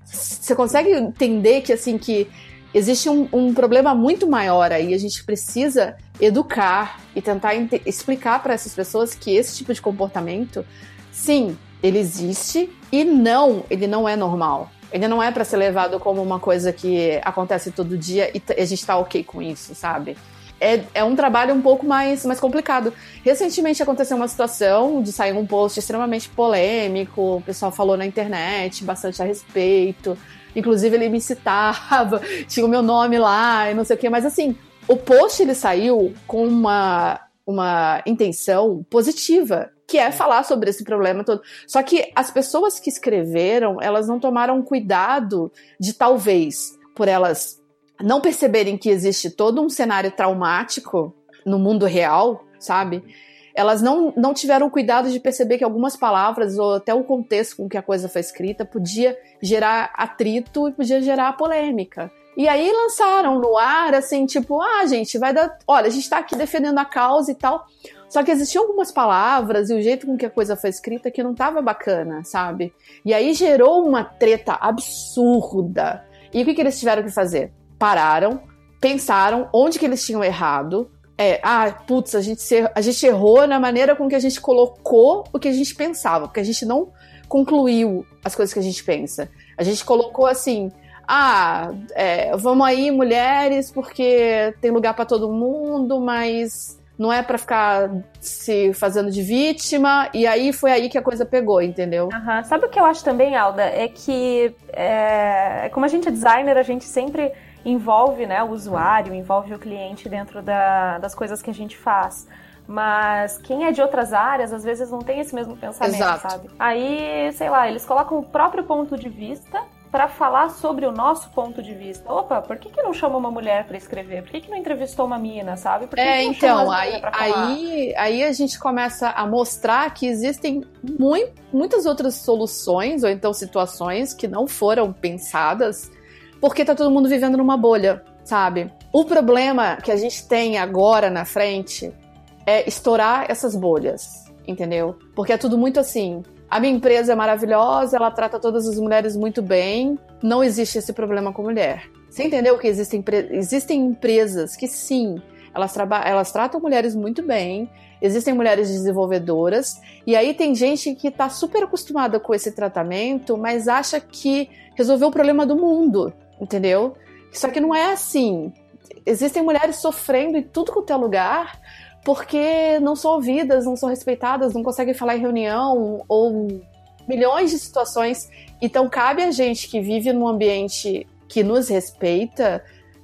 Você consegue entender que assim que existe um, um, problema muito maior aí. A gente precisa educar e tentar explicar para essas pessoas que esse tipo de comportamento, sim, ele existe e não, ele não é normal. Ele não é para ser levado como uma coisa que acontece todo dia e a gente tá ok com isso, sabe? É, é um trabalho um pouco mais, mais complicado. Recentemente aconteceu uma situação de sair um post extremamente polêmico, o pessoal falou na internet bastante a respeito. Inclusive ele me citava, tinha o meu nome lá e não sei o que, mas assim, o post ele saiu com uma, uma intenção positiva, que é falar sobre esse problema todo. Só que as pessoas que escreveram, elas não tomaram cuidado de talvez por elas não perceberem que existe todo um cenário traumático no mundo real, sabe? Elas não, não tiveram cuidado de perceber que algumas palavras ou até o contexto com que a coisa foi escrita podia gerar atrito e podia gerar polêmica. E aí lançaram no ar, assim, tipo, ah, gente, vai dar. Olha, a gente tá aqui defendendo a causa e tal. Só que existiam algumas palavras e o jeito com que a coisa foi escrita que não tava bacana, sabe? E aí gerou uma treta absurda. E o que, que eles tiveram que fazer? Pararam, pensaram onde que eles tinham errado, É, ah, putz, a gente, a gente errou na maneira com que a gente colocou o que a gente pensava, porque a gente não concluiu as coisas que a gente pensa. A gente colocou assim, ah, é, vamos aí, mulheres, porque tem lugar para todo mundo, mas não é para ficar se fazendo de vítima. E aí foi aí que a coisa pegou, entendeu? Uhum. Sabe o que eu acho também, Alda? É que, é, como a gente é designer, a gente sempre envolve né, o usuário, envolve o cliente dentro da, das coisas que a gente faz. Mas quem é de outras áreas, às vezes não tem esse mesmo pensamento, Exato. sabe? Aí, sei lá, eles colocam o próprio ponto de vista para falar sobre o nosso ponto de vista. Opa, por que, que não chama uma mulher para escrever? Por que, que não entrevistou uma mina, sabe? Por que é, que então, aí, aí, aí a gente começa a mostrar que existem muito, muitas outras soluções, ou então situações que não foram pensadas, porque tá todo mundo vivendo numa bolha, sabe? O problema que a gente tem agora na frente é estourar essas bolhas, entendeu? Porque é tudo muito assim. A minha empresa é maravilhosa, ela trata todas as mulheres muito bem, não existe esse problema com mulher. Você entendeu que existem, existem empresas que sim, elas, elas tratam mulheres muito bem, existem mulheres desenvolvedoras, e aí tem gente que está super acostumada com esse tratamento, mas acha que resolveu o problema do mundo, entendeu? Só que não é assim. Existem mulheres sofrendo em tudo quanto é lugar, porque não são ouvidas, não são respeitadas, não conseguem falar em reunião ou milhões de situações. Então cabe a gente que vive num ambiente que nos respeita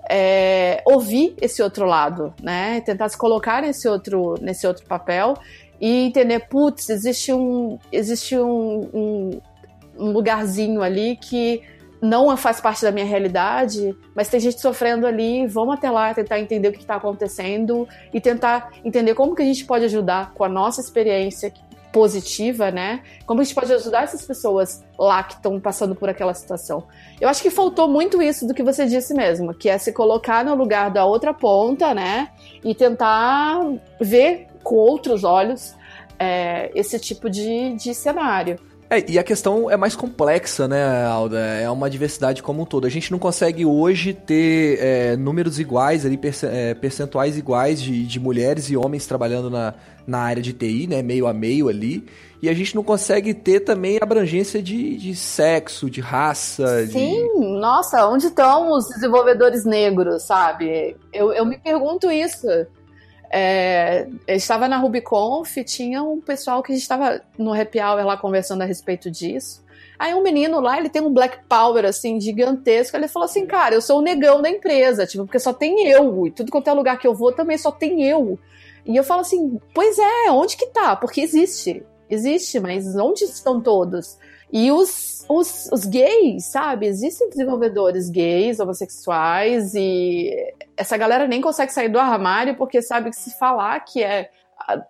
é, ouvir esse outro lado, né? Tentar se colocar nesse outro, nesse outro papel e entender, putz, existe um, existe um, um, um lugarzinho ali que não faz parte da minha realidade, mas tem gente sofrendo ali, vamos até lá tentar entender o que está acontecendo e tentar entender como que a gente pode ajudar com a nossa experiência positiva, né? Como a gente pode ajudar essas pessoas lá que estão passando por aquela situação. Eu acho que faltou muito isso do que você disse mesmo, que é se colocar no lugar da outra ponta, né? E tentar ver com outros olhos é, esse tipo de, de cenário. É, e a questão é mais complexa, né, Alda? É uma diversidade como um todo. A gente não consegue hoje ter é, números iguais, ali, é, percentuais iguais de, de mulheres e homens trabalhando na, na área de TI, né? Meio a meio ali. E a gente não consegue ter também abrangência de, de sexo, de raça. Sim, de... nossa, onde estão os desenvolvedores negros, sabe? Eu, eu me pergunto isso. É, estava na RubyConf, tinha um pessoal que estava no happy hour lá conversando a respeito disso. Aí um menino lá, ele tem um black power, assim, gigantesco. Ele falou assim, cara, eu sou o negão da empresa, tipo, porque só tem eu. E tudo quanto é lugar que eu vou também só tem eu. E eu falo assim, pois é, onde que tá? Porque existe. Existe, mas onde estão todos? E os, os, os gays, sabe? Existem desenvolvedores gays, homossexuais, e essa galera nem consegue sair do armário porque sabe que se falar que é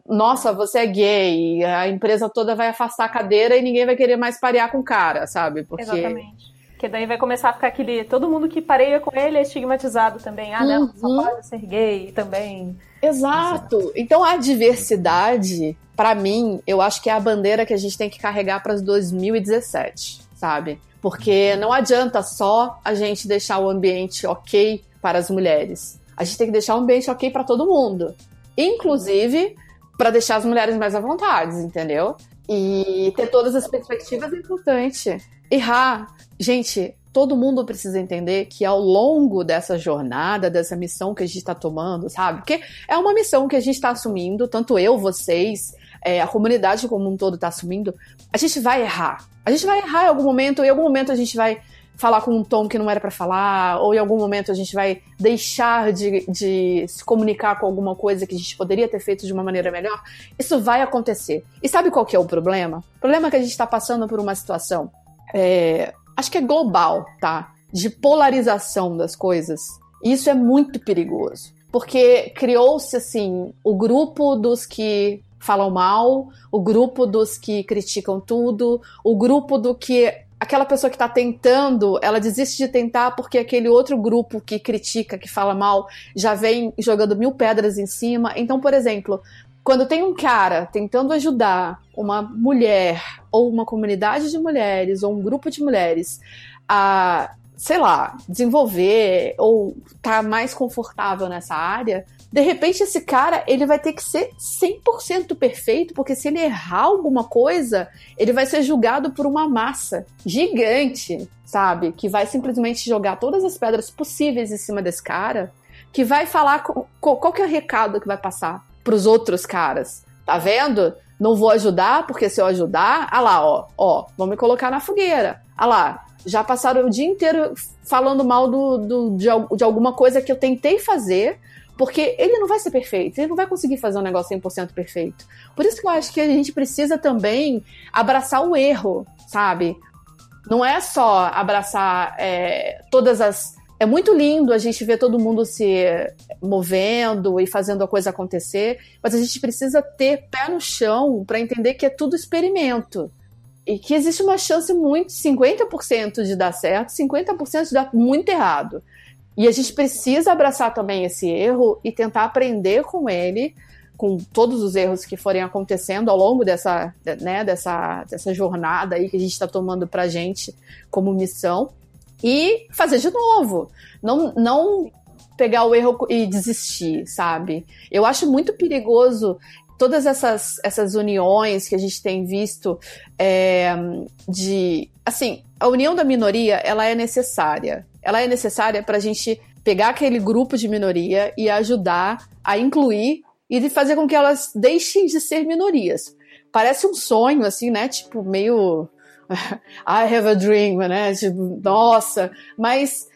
nossa, você é gay, a empresa toda vai afastar a cadeira e ninguém vai querer mais parear com o cara, sabe? Porque... Exatamente. Porque daí vai começar a ficar aquele. Todo mundo que pareia com ele é estigmatizado também. Ah, não, só uhum. pode ser gay também. Exato. Então a diversidade para mim, eu acho que é a bandeira que a gente tem que carregar para 2017, sabe? Porque não adianta só a gente deixar o ambiente ok para as mulheres. A gente tem que deixar o ambiente ok para todo mundo. Inclusive para deixar as mulheres mais à vontade, entendeu? E ter todas as perspectivas é importante. Errar. Gente, todo mundo precisa entender que ao longo dessa jornada, dessa missão que a gente está tomando, sabe? Porque é uma missão que a gente está assumindo, tanto eu, vocês, é, a comunidade como um todo está assumindo, a gente vai errar. A gente vai errar em algum momento, em algum momento a gente vai falar com um tom que não era para falar, ou em algum momento a gente vai deixar de, de, se comunicar com alguma coisa que a gente poderia ter feito de uma maneira melhor. Isso vai acontecer. E sabe qual que é o problema? O problema é que a gente está passando por uma situação, é, acho que é global, tá? De polarização das coisas. Isso é muito perigoso. Porque criou-se, assim, o grupo dos que falam mal, o grupo dos que criticam tudo, o grupo do que aquela pessoa que está tentando, ela desiste de tentar porque aquele outro grupo que critica, que fala mal, já vem jogando mil pedras em cima. Então, por exemplo, quando tem um cara tentando ajudar uma mulher ou uma comunidade de mulheres ou um grupo de mulheres a, sei lá, desenvolver ou estar tá mais confortável nessa área, De repente, esse cara, ele vai ter que ser 100% perfeito, porque se ele errar alguma coisa, ele vai ser julgado por uma massa gigante, sabe? Que vai simplesmente jogar todas as pedras possíveis em cima desse cara, que vai falar qual que é o recado que vai passar pros outros caras. Tá vendo? Não vou ajudar, porque se eu ajudar, ah lá, ó, ó, vão me colocar na fogueira. Ah lá, já passaram o dia inteiro falando mal do, do de, de alguma coisa que eu tentei fazer, porque ele não vai ser perfeito, ele não vai conseguir fazer um negócio 100% perfeito. Por isso que eu acho que a gente precisa também abraçar o erro, sabe? Não é só abraçar é, todas as. É muito lindo a gente ver todo mundo se movendo e fazendo a coisa acontecer, mas a gente precisa ter pé no chão para entender que é tudo experimento. E que existe uma chance muito, 50% de dar certo, 50% de dar muito errado. E a gente precisa abraçar também esse erro e tentar aprender com ele, com todos os erros que forem acontecendo ao longo dessa, né, dessa, dessa jornada aí que a gente está tomando para gente como missão e fazer de novo. Não, não pegar o erro e desistir, sabe? Eu acho muito perigoso todas essas, essas uniões que a gente tem visto é, de. Assim, a união da minoria ela é necessária ela é necessária para a gente pegar aquele grupo de minoria e ajudar a incluir e de fazer com que elas deixem de ser minorias. Parece um sonho, assim, né? Tipo, meio. I have a dream, né? Tipo, nossa. Mas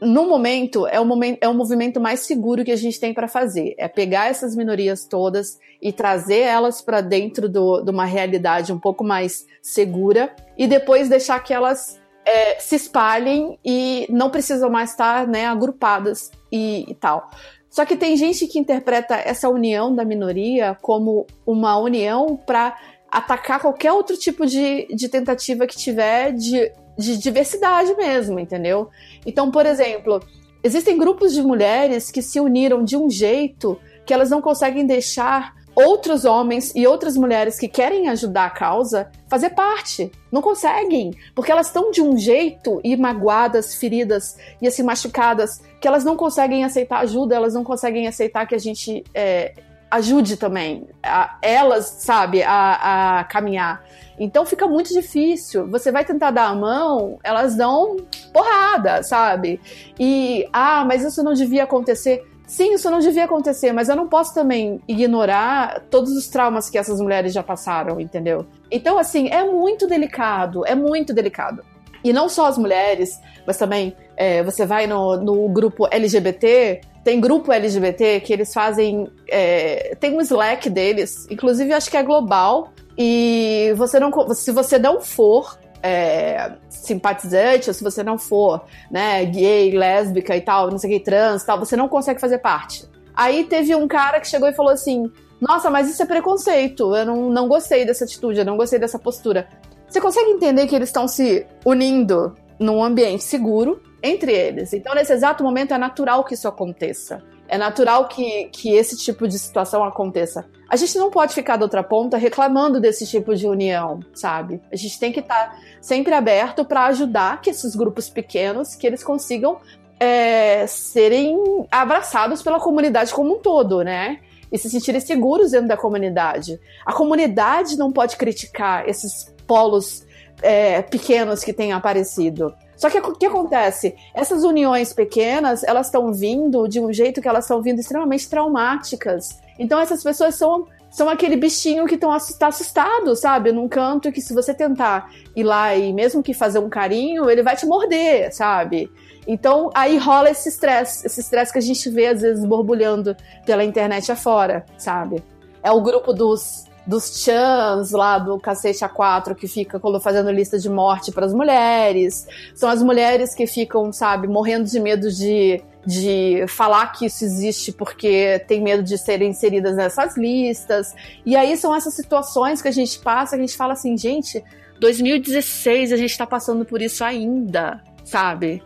no momento é o momento é o movimento mais seguro que a gente tem para fazer é pegar essas minorias todas e trazer elas para dentro do, de uma realidade um pouco mais segura e depois deixar que elas é, se espalhem e não precisam mais estar né, agrupadas e, e tal. Só que tem gente que interpreta essa união da minoria como uma união para atacar qualquer outro tipo de, de tentativa que tiver de, de diversidade mesmo, entendeu? Então, por exemplo, existem grupos de mulheres que se uniram de um jeito que elas não conseguem deixar outros homens e outras mulheres que querem ajudar a causa fazer parte. Não conseguem, porque elas estão de um jeito e magoadas, feridas e assim machucadas que elas não conseguem aceitar ajuda, elas não conseguem aceitar que a gente é, ajude também a, elas, sabe, a, a caminhar. Então fica muito difícil. Você vai tentar dar a mão, elas dão porrada, sabe? E ah, mas isso não devia acontecer. Sim, isso não devia acontecer, mas eu não posso também ignorar todos os traumas que essas mulheres já passaram, entendeu? Então, assim, é muito delicado, é muito delicado. E não só as mulheres, mas também é, você vai no, no grupo LGBT, tem grupo LGBT que eles fazem. É, tem um Slack deles, inclusive acho que é global. E você não, se você não for é, simpatizante, ou se você não for, né, gay, lésbica e tal, não sei o que, trans tal, você não consegue fazer parte. Aí teve um cara que chegou e falou assim: Nossa, mas isso é preconceito, eu não, não gostei dessa atitude, eu não gostei dessa postura. Você consegue entender que eles estão se unindo num ambiente seguro entre eles. Então, nesse exato momento, é natural que isso aconteça. É natural que, que esse tipo de situação aconteça. A gente não pode ficar da outra ponta reclamando desse tipo de união, sabe? A gente tem que estar tá sempre aberto para ajudar que esses grupos pequenos que eles consigam é, serem abraçados pela comunidade como um todo, né? E se sentirem seguros dentro da comunidade. A comunidade não pode criticar esses polos é, pequenos que têm aparecido. Só que o que acontece? Essas uniões pequenas, elas estão vindo de um jeito que elas estão vindo extremamente traumáticas. Então essas pessoas são são aquele bichinho que estão tá assustado, sabe? Num canto que se você tentar ir lá e mesmo que fazer um carinho, ele vai te morder, sabe? Então aí rola esse estresse, esse estresse que a gente vê às vezes borbulhando pela internet afora, sabe? É o grupo dos dos chans lá do cacete A4 que fica fazendo lista de morte para as mulheres. São as mulheres que ficam, sabe, morrendo de medo de, de falar que isso existe porque tem medo de serem inseridas nessas listas. E aí são essas situações que a gente passa, que a gente fala assim, gente, 2016 a gente está passando por isso ainda, sabe?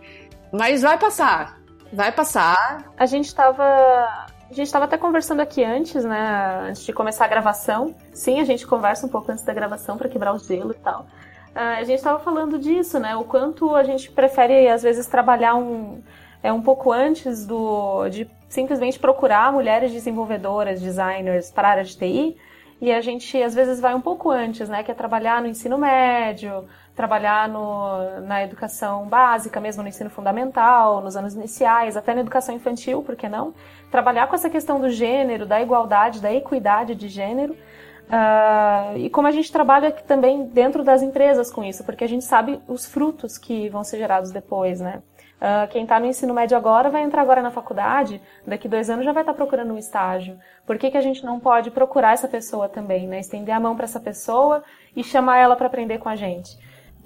Mas vai passar. Vai passar. A gente estava a gente estava até conversando aqui antes, né? Antes de começar a gravação. Sim, a gente conversa um pouco antes da gravação para quebrar o gelo e tal. Uh, a gente estava falando disso, né? O quanto a gente prefere, às vezes, trabalhar um. é um pouco antes do de simplesmente procurar mulheres desenvolvedoras, designers para a área de TI, e a gente às vezes vai um pouco antes, né, que é trabalhar no ensino médio, trabalhar no, na educação básica, mesmo no ensino fundamental, nos anos iniciais, até na educação infantil, por que não? Trabalhar com essa questão do gênero, da igualdade, da equidade de gênero. Uh, e como a gente trabalha também dentro das empresas com isso, porque a gente sabe os frutos que vão ser gerados depois, né? Uh, quem está no ensino médio agora vai entrar agora na faculdade, daqui dois anos já vai estar tá procurando um estágio. Por que, que a gente não pode procurar essa pessoa também, né? Estender a mão para essa pessoa e chamar ela para aprender com a gente.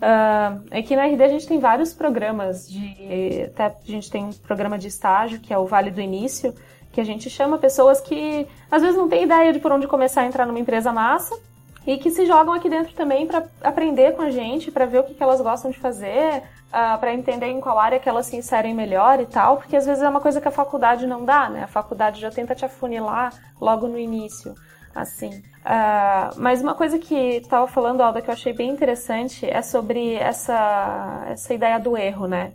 Uh, aqui na RD a gente tem vários programas de. Até a gente tem um programa de estágio, que é o Vale do Início, que a gente chama pessoas que às vezes não têm ideia de por onde começar a entrar numa empresa massa e que se jogam aqui dentro também para aprender com a gente, para ver o que, que elas gostam de fazer, uh, ah, para entender em qual área que elas se inserem melhor e tal, porque às vezes é uma coisa que a faculdade não dá, né? A faculdade já tenta te afunilar logo no início, assim. Uh, mas uma coisa que estava falando, Alda, que eu achei bem interessante é sobre essa, essa ideia do erro, né?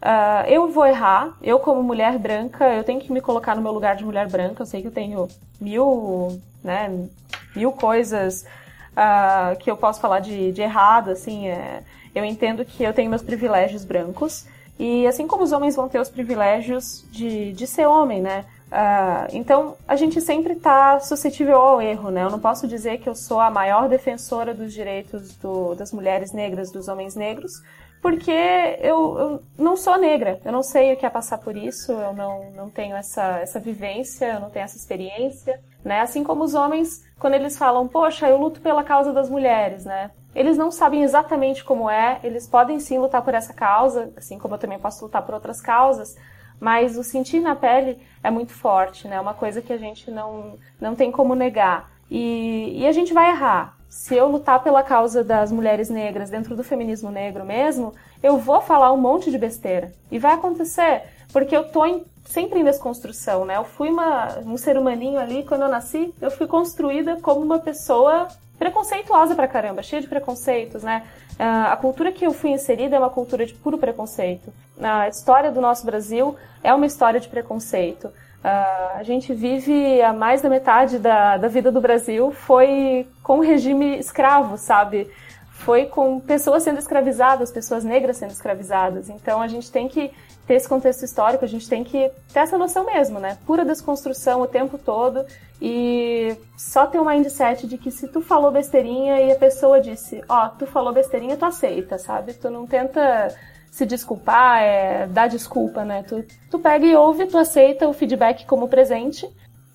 Uh, eu vou errar, eu como mulher branca, eu tenho que me colocar no meu lugar de mulher branca, eu sei que eu tenho mil, né, mil coisas uh, que eu posso falar de, de errado, assim, é, eu entendo que eu tenho meus privilégios brancos, e assim como os homens vão ter os privilégios de, de ser homem, né? Uh, então, a gente sempre está suscetível ao erro, né? Eu não posso dizer que eu sou a maior defensora dos direitos do, das mulheres negras, dos homens negros, porque eu, eu, não sou negra, eu não sei o que é passar por isso, eu não, não tenho essa, essa vivência, eu não tenho essa experiência, né? Assim como os homens, quando eles falam, poxa, eu luto pela causa das mulheres, né? Eles não sabem exatamente como é, eles podem sim lutar por essa causa, assim como eu também posso lutar por outras causas, mas o sentir na pele é muito forte, né? É uma coisa que a gente não, não tem como negar. E, e a gente vai errar. Se eu lutar pela causa das mulheres negras dentro do feminismo negro mesmo, eu vou falar um monte de besteira. E vai acontecer, porque eu tô em, sempre em desconstrução, né? Eu fui uma, um ser humaninho ali, quando eu nasci, eu fui construída como uma pessoa preconceituosa pra caramba, cheia de preconceitos, né? Uh, a cultura que eu fui inserida é uma cultura de puro preconceito. A história do nosso Brasil é uma história de preconceito. Uh, a gente vive a mais da metade da, da vida do Brasil foi com regime escravo, sabe? Foi com pessoas sendo escravizadas, pessoas negras sendo escravizadas. Então a gente tem que ter esse contexto histórico, a gente tem que ter essa noção mesmo, né? Pura desconstrução o tempo todo e só ter um mindset de que se tu falou besteirinha e a pessoa disse, ó, oh, tu falou besteirinha, tu aceita, sabe? Tu não tenta se desculpar, é, dar desculpa, né? Tu, tu pega e ouve, tu aceita o feedback como presente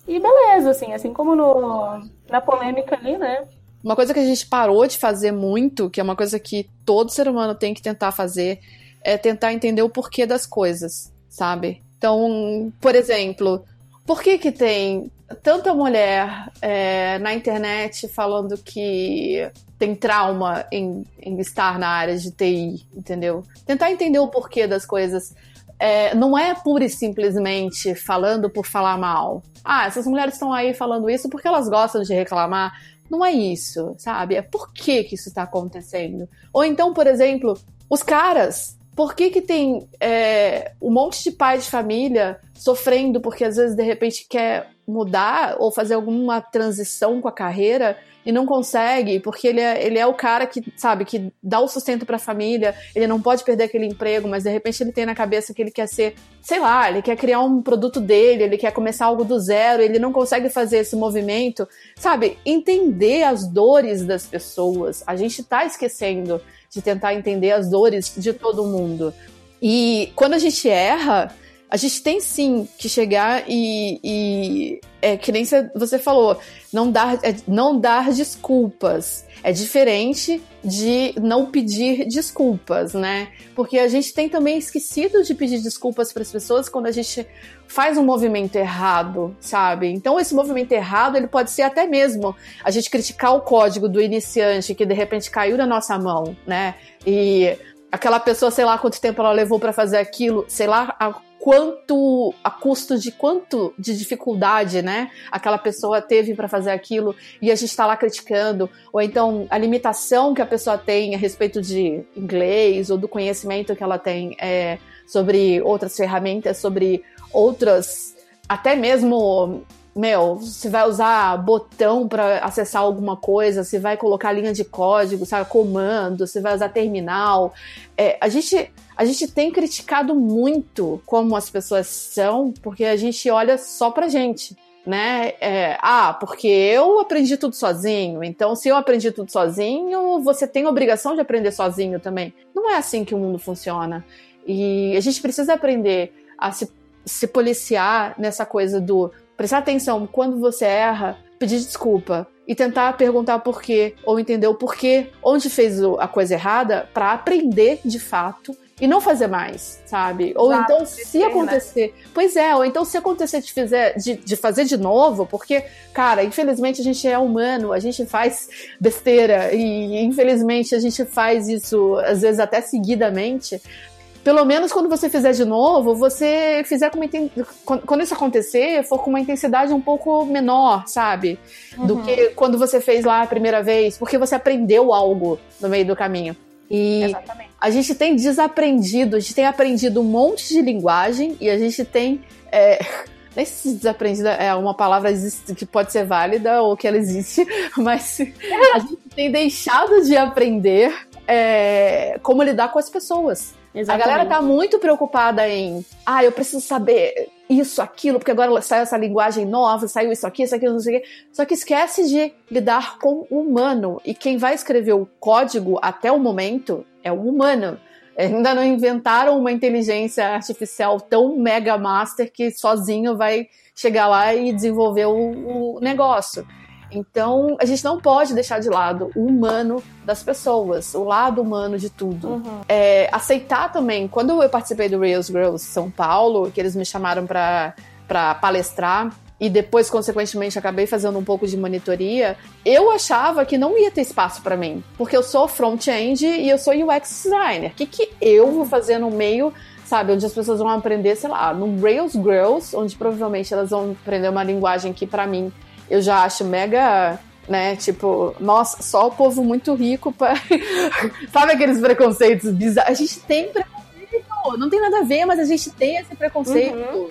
e beleza, assim, assim como no, na polêmica ali, né? Uma coisa que a gente parou de fazer muito, que é uma coisa que todo ser humano tem que tentar fazer, é tentar entender o porquê das coisas, sabe? Então, por exemplo, por que que tem tanta mulher é, na internet falando que tem trauma em, em, estar na área de TI, entendeu? Tentar entender o porquê das coisas. É, não é pura e simplesmente falando por falar mal. Ah, essas mulheres estão aí falando isso porque elas gostam de reclamar. Não é isso, sabe? É por que, que isso está acontecendo. Ou então, por exemplo, os caras por que, que tem é, um monte de pai de família sofrendo porque às vezes de repente quer mudar ou fazer alguma transição com a carreira e não consegue, porque ele é, ele é o cara que, sabe, que dá o sustento para a família, ele não pode perder aquele emprego, mas de repente ele tem na cabeça que ele quer ser, sei lá, ele quer criar um produto dele, ele quer começar algo do zero, ele não consegue fazer esse movimento, sabe? Entender as dores das pessoas. A gente tá esquecendo de tentar entender as dores de todo mundo. E quando a gente erra, a gente tem sim que chegar e, e é que nem você falou, não dar, é, não dar desculpas. É diferente de não pedir desculpas, né? Porque a gente tem também esquecido de pedir desculpas para as pessoas quando a gente faz um movimento errado, sabe? Então esse movimento errado, ele pode ser até mesmo a gente criticar o código do iniciante que de repente caiu na nossa mão, né? E aquela pessoa, sei lá quanto tempo ela levou para fazer aquilo, sei lá quanto a custo de quanto de dificuldade, né, aquela pessoa teve para fazer aquilo e a gente está lá criticando, ou então a limitação que a pessoa tem a respeito de inglês ou do conhecimento que ela tem é, sobre outras ferramentas, sobre outras, até mesmo meu, você vai usar botão para acessar alguma coisa, você vai colocar linha de código, sabe, comando, você vai usar terminal. É, a, gente, a gente tem criticado muito como as pessoas são, porque a gente olha só pra gente. Né? É, ah, porque eu aprendi tudo sozinho, então se eu aprendi tudo sozinho, você tem obrigação de aprender sozinho também. Não é assim que o mundo funciona. E a gente precisa aprender a se, se policiar nessa coisa do prestar atenção quando você erra, pedir desculpa e tentar perguntar por quê, ou entender o porquê, onde fez a coisa errada, para aprender de fato e não fazer mais, sabe? Ou Exato, então, se acontecer. Né? Pois é, ou então, se acontecer de, fizer, de, de, fazer de novo, porque, cara, infelizmente a gente é humano, a gente faz besteira, e infelizmente a gente faz isso, às vezes até seguidamente pelo menos quando você fizer de novo, você fizer com uma quando isso acontecer, for com uma intensidade um pouco menor, sabe? Uhum. Do que quando você fez lá a primeira vez, porque você aprendeu algo no meio do caminho. E Exatamente. a gente tem desaprendido, a gente tem aprendido um monte de linguagem e a gente tem. É, nem se desaprendida é uma palavra que pode ser válida ou que ela existe, mas a gente tem deixado de aprender é, como lidar com as pessoas. Exatamente. A galera tá muito preocupada em, ah, eu preciso saber isso, aquilo, porque agora saiu essa linguagem nova, saiu isso aqui, isso aqui, não sei o quê. Só que esquece de lidar com o humano. E quem vai escrever o código até o momento é o humano. Ainda não inventaram uma inteligência artificial tão mega master que sozinho vai chegar lá e desenvolver o, o negócio. Então, a gente não pode deixar de lado o humano das pessoas, o lado humano de tudo. Uhum. É, aceitar também, quando eu participei do Rails Girls São Paulo, que eles me chamaram para palestrar, e depois, consequentemente, acabei fazendo um pouco de monitoria, eu achava que não ia ter espaço para mim, porque eu sou front-end e eu sou UX designer. O que, que eu vou fazer no meio sabe, onde as pessoas vão aprender, sei lá, no Rails Girls, onde provavelmente elas vão aprender uma linguagem que para mim eu já acho mega né? Tipo, nossa, só o povo muito rico para Sabe aqueles preconceitos bizarros? A gente tem preconceito, não tem nada a ver, mas a gente tem esse preconceito. Uhum.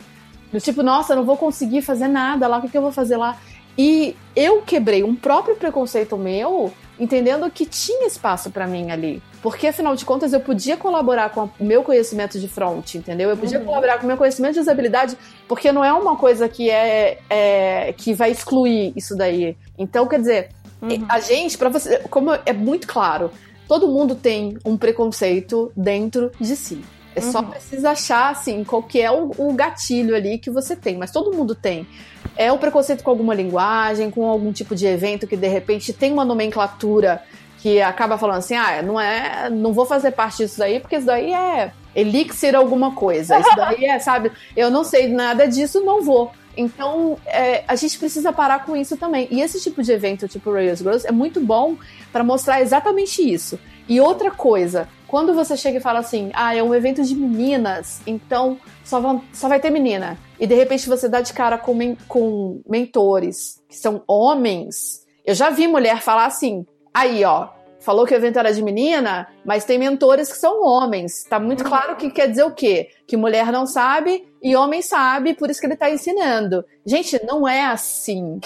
Do tipo, nossa, eu não vou conseguir fazer nada lá, o que, que eu vou fazer lá? E eu quebrei um próprio preconceito meu entendendo que tinha espaço para mim ali. Porque, afinal de contas, eu podia colaborar com o meu conhecimento de front, entendeu? Eu podia uhum. colaborar com o meu conhecimento de usabilidade, porque não é uma coisa que é, é que vai excluir isso daí. Então, quer dizer, uhum. a gente, para você, como é muito claro, todo mundo tem um preconceito dentro de si. É só uhum. precisa achar, assim, qual que é o, o, gatilho ali que você tem. Mas todo mundo tem. É o preconceito com alguma linguagem, com algum tipo de evento que de repente tem uma nomenclatura que acaba falando assim, ah, não é, não vou fazer parte disso daí, porque isso daí é elixir alguma coisa. Isso daí é, sabe, eu não sei nada disso, não vou. Então, é, a gente precisa parar com isso também. E esse tipo de evento, tipo Rails Girls, é muito bom para mostrar exatamente isso. E outra coisa, quando você chega e fala assim, ah, é um evento de meninas, então só, vão, só vai ter menina. E de repente você dá de cara com, men com mentores que são homens. Eu já vi mulher falar assim, aí ó, falou que o evento era de menina, mas tem mentores que são homens. Tá muito uhum. claro que quer dizer o quê? Que mulher não sabe e homem sabe, por isso que ele tá ensinando. Gente, não é assim.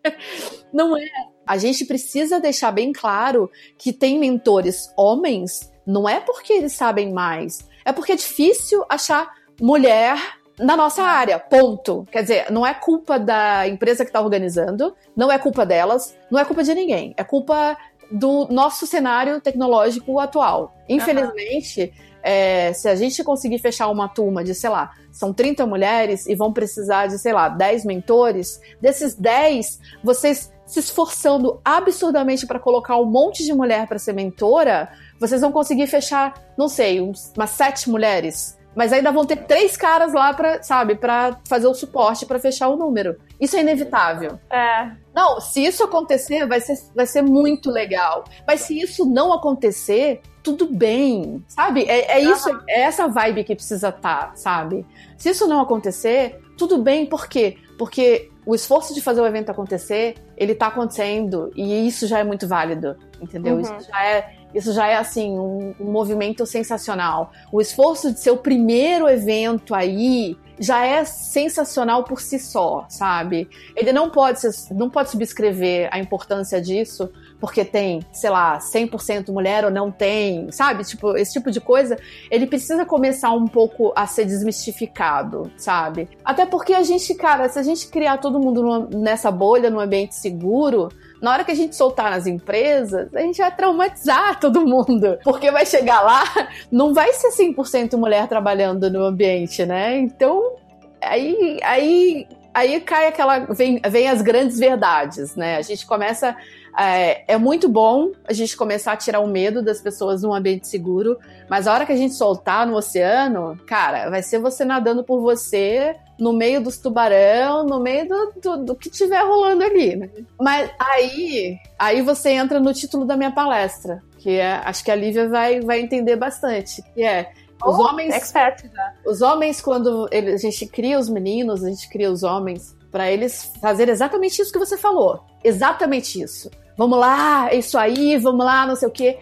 não é. A gente precisa deixar bem claro que tem mentores homens não é porque eles sabem mais, é porque é difícil achar mulher na nossa área, ponto. Quer dizer, não é culpa da empresa que está organizando, não é culpa delas, não é culpa de ninguém, é culpa do nosso cenário tecnológico atual. Infelizmente, uhum. é, se a gente conseguir fechar uma turma de, sei lá, são 30 mulheres e vão precisar de, sei lá, 10 mentores, desses 10, vocês se esforçando absurdamente para colocar um monte de mulher para ser mentora, vocês vão conseguir fechar, não sei, umas sete mulheres. Mas ainda vão ter três caras lá para, sabe, para fazer o suporte para fechar o número. Isso é inevitável. É. Não, se isso acontecer, vai ser, vai ser muito legal. Mas se isso não acontecer, tudo bem, sabe? É, é isso, é essa vibe que precisa estar, tá, sabe? Se isso não acontecer, tudo bem, por quê? Porque o esforço de fazer o evento acontecer, ele tá acontecendo e isso já é muito válido, entendeu? Uhum. Isso já é Isso já é assim um, um movimento sensacional. O esforço de ser o primeiro evento aí já é sensacional por si só, sabe? Ele não pode, não pode subscrever a importância disso porque tem, sei lá, 100% mulher ou não tem, sabe? Tipo, esse tipo de coisa, ele precisa começar um pouco a ser desmistificado, sabe? Até porque a gente, cara, se a gente criar todo mundo numa, nessa bolha, num ambiente seguro, na hora que a gente soltar nas empresas, a gente vai traumatizar todo mundo. Porque vai chegar lá, não vai ser 100% mulher trabalhando no ambiente, né? Então, aí, aí, aí cai aquela. Vem, vem as grandes verdades, né? A gente começa é, é, muito bom a gente começar a tirar o medo das pessoas num ambiente seguro, mas a hora que a gente soltar no oceano, cara, vai ser você nadando por você, no meio dos tubarão, no meio do, do, do que tiver rolando ali, né? Mas aí, aí você entra no título da minha palestra, que é, acho que a Lívia vai, vai entender bastante, que é os oh, homens, expert, já. os homens quando ele, a gente cria os meninos, a gente cria os homens para eles fazerem exatamente isso que você falou, exatamente isso vamos lá, é isso aí, vamos lá, não sei o quê.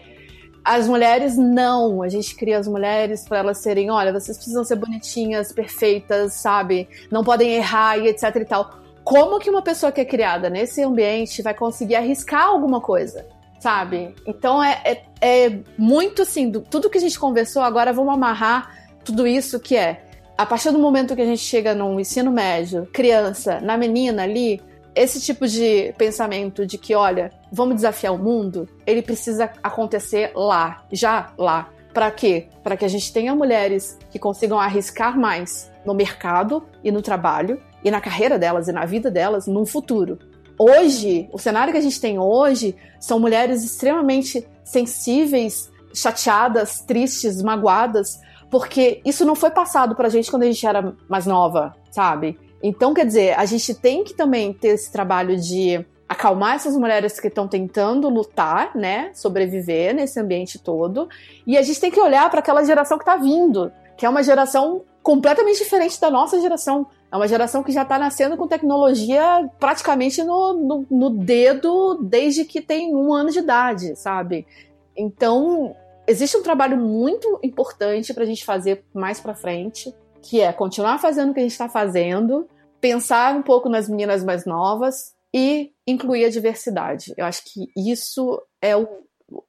As mulheres, não. A gente cria as mulheres para elas serem, olha, vocês precisam ser bonitinhas, perfeitas, sabe? Não podem errar e etc e tal. Como que uma pessoa que é criada nesse ambiente vai conseguir arriscar alguma coisa? Sabe? Então é, é, é muito assim, do, tudo que a gente conversou, agora vamos amarrar tudo isso que é. A partir do momento que a gente chega no ensino médio, criança, na menina ali, esse tipo de pensamento de que, olha, vamos desafiar o mundo, ele precisa acontecer lá, já lá. Para quê? Para que a gente tenha mulheres que consigam arriscar mais no mercado e no trabalho e na carreira delas e na vida delas no futuro. Hoje, o cenário que a gente tem hoje são mulheres extremamente sensíveis, chateadas, tristes, magoadas, porque isso não foi passado pra gente quando a gente era mais nova, sabe? Então, quer dizer, a gente tem que também ter esse trabalho de acalmar essas mulheres que estão tentando lutar, né, sobreviver nesse ambiente todo, e a gente tem que olhar para aquela geração que está vindo, que é uma geração completamente diferente da nossa geração. É uma geração que já está nascendo com tecnologia praticamente no, no, no, dedo desde que tem um ano de idade, sabe? Então, existe um trabalho muito importante para a gente fazer mais para frente, que é continuar fazendo o que a gente está fazendo, pensar um pouco nas meninas mais novas e incluir a diversidade. Eu acho que isso é o,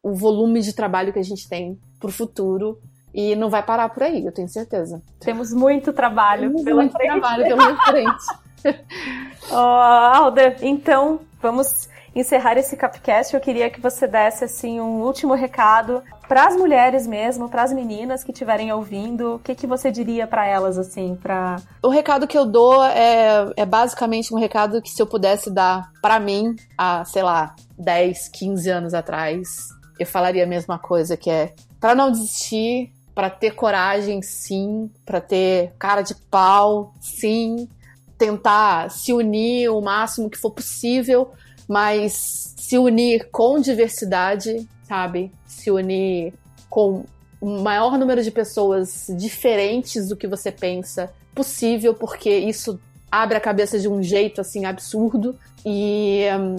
o volume de trabalho que a gente tem para o futuro e não vai parar por aí, eu tenho certeza. Temos muito trabalho Temos pela muito frente. trabalho pela frente. oh, Alda, então vamos encerrar esse Capcast, eu queria que você desse assim um último recado para as mulheres mesmo, para as meninas que estiverem ouvindo. O que, que você diria para elas assim, para O recado que eu dou é, é basicamente um recado que se eu pudesse dar para mim há, sei lá, 10, 15 anos atrás, eu falaria a mesma coisa, que é para não desistir, para ter coragem, sim, para ter cara de pau, sim, tentar se unir o máximo que for possível mas se unir com diversidade, sabe? Se unir com o maior número de pessoas diferentes do que você pensa possível, porque isso abre a cabeça de um jeito assim absurdo e um,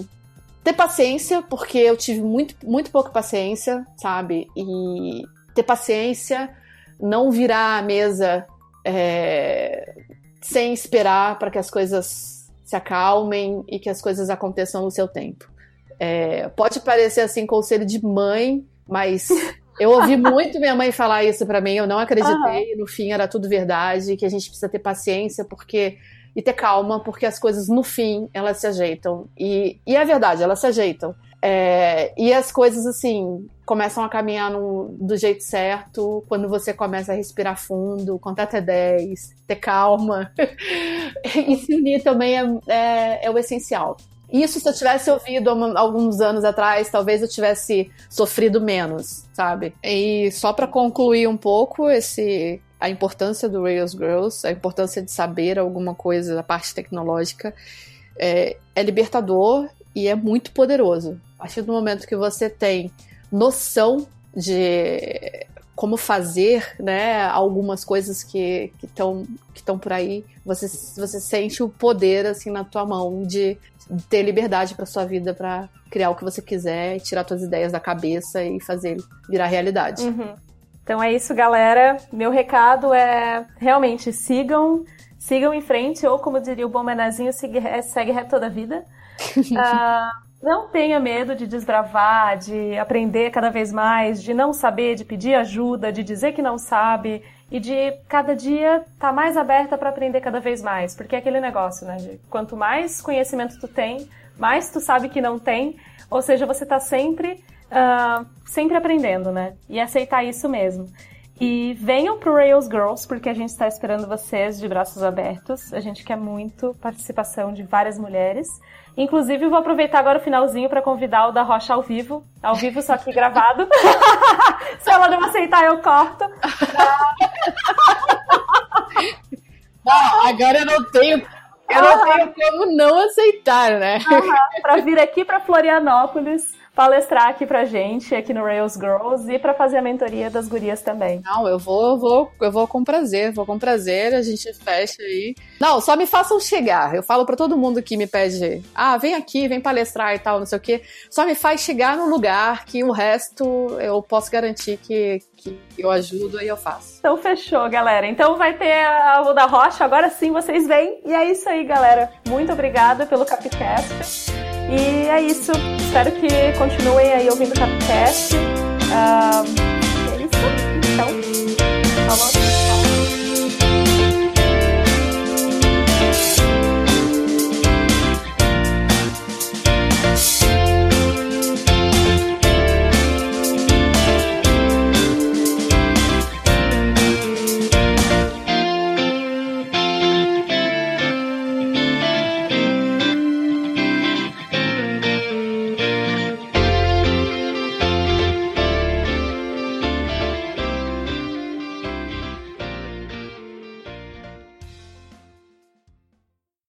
ter paciência, porque eu tive muito, muito pouca paciência, sabe? E ter paciência, não virar a mesa é, sem esperar para que as coisas se acalmem e que as coisas aconteçam no seu tempo. É, pode parecer assim conselho de mãe, mas eu ouvi muito minha mãe falar isso para mim, eu não acreditei, uhum. no fim era tudo verdade, que a gente precisa ter paciência porque e ter calma, porque as coisas no fim elas se ajeitam. E, e é verdade, elas se ajeitam. É, e as coisas, assim, começam a caminhar do jeito certo quando você começa a respirar fundo, contar até 10, ter calma. e se unir também é, é, é, o essencial. Isso, se eu tivesse ouvido alguns anos atrás, talvez eu tivesse sofrido menos, sabe? E só para concluir um pouco esse a importância do Rails Girls, a importância de saber alguma coisa da parte tecnológica, é, é libertador e é muito poderoso. A partir do momento que você tem noção de como fazer, né, algumas coisas que estão que estão por aí, você, você sente o poder assim na tua mão de ter liberdade para sua vida para criar o que você quiser, tirar suas ideias da cabeça e fazer virar realidade. Uhum. Então é isso, galera. Meu recado é realmente sigam, sigam em frente, ou como diria o bom menazinho, segue, segue reto toda a vida. Uh, não tenha medo de desbravar, de aprender cada vez mais, de não saber, de pedir ajuda, de dizer que não sabe e de cada dia estar tá mais aberta para aprender cada vez mais, porque é aquele negócio, né? De quanto mais conhecimento tu tem, mais tu sabe que não tem, ou seja, você está sempre, uh, sempre aprendendo, né? E aceitar isso mesmo. E venham pro Rails Girls, porque a gente está esperando vocês de braços abertos. A gente quer muito participação de várias mulheres. Inclusive, vou aproveitar agora o finalzinho para convidar o da Rocha ao vivo. Ao vivo, só que gravado. Se ela não aceitar, eu corto. Não, agora eu não tenho. Eu não tenho como não aceitar, né? Uhum, para vir aqui para Florianópolis palestrar aqui pra gente, aqui no Rails Girls, e para fazer a mentoria das gurias também. Não, eu vou, eu vou, eu vou com prazer, vou com prazer, a gente fecha aí. Não, só me façam chegar. Eu falo para todo mundo que me pede, ah, vem aqui, vem palestrar e tal, não sei o quê. Só me faz chegar no lugar que o resto eu posso garantir que, que eu ajudo e eu faço. Então fechou, galera. Então vai ter a o da Rocha, agora sim vocês vêm. E é isso aí, galera. Muito obrigada pelo Capcast. E é isso. Espero que continuem aí ouvindo o Capcast. Uh, é isso. Então, falou.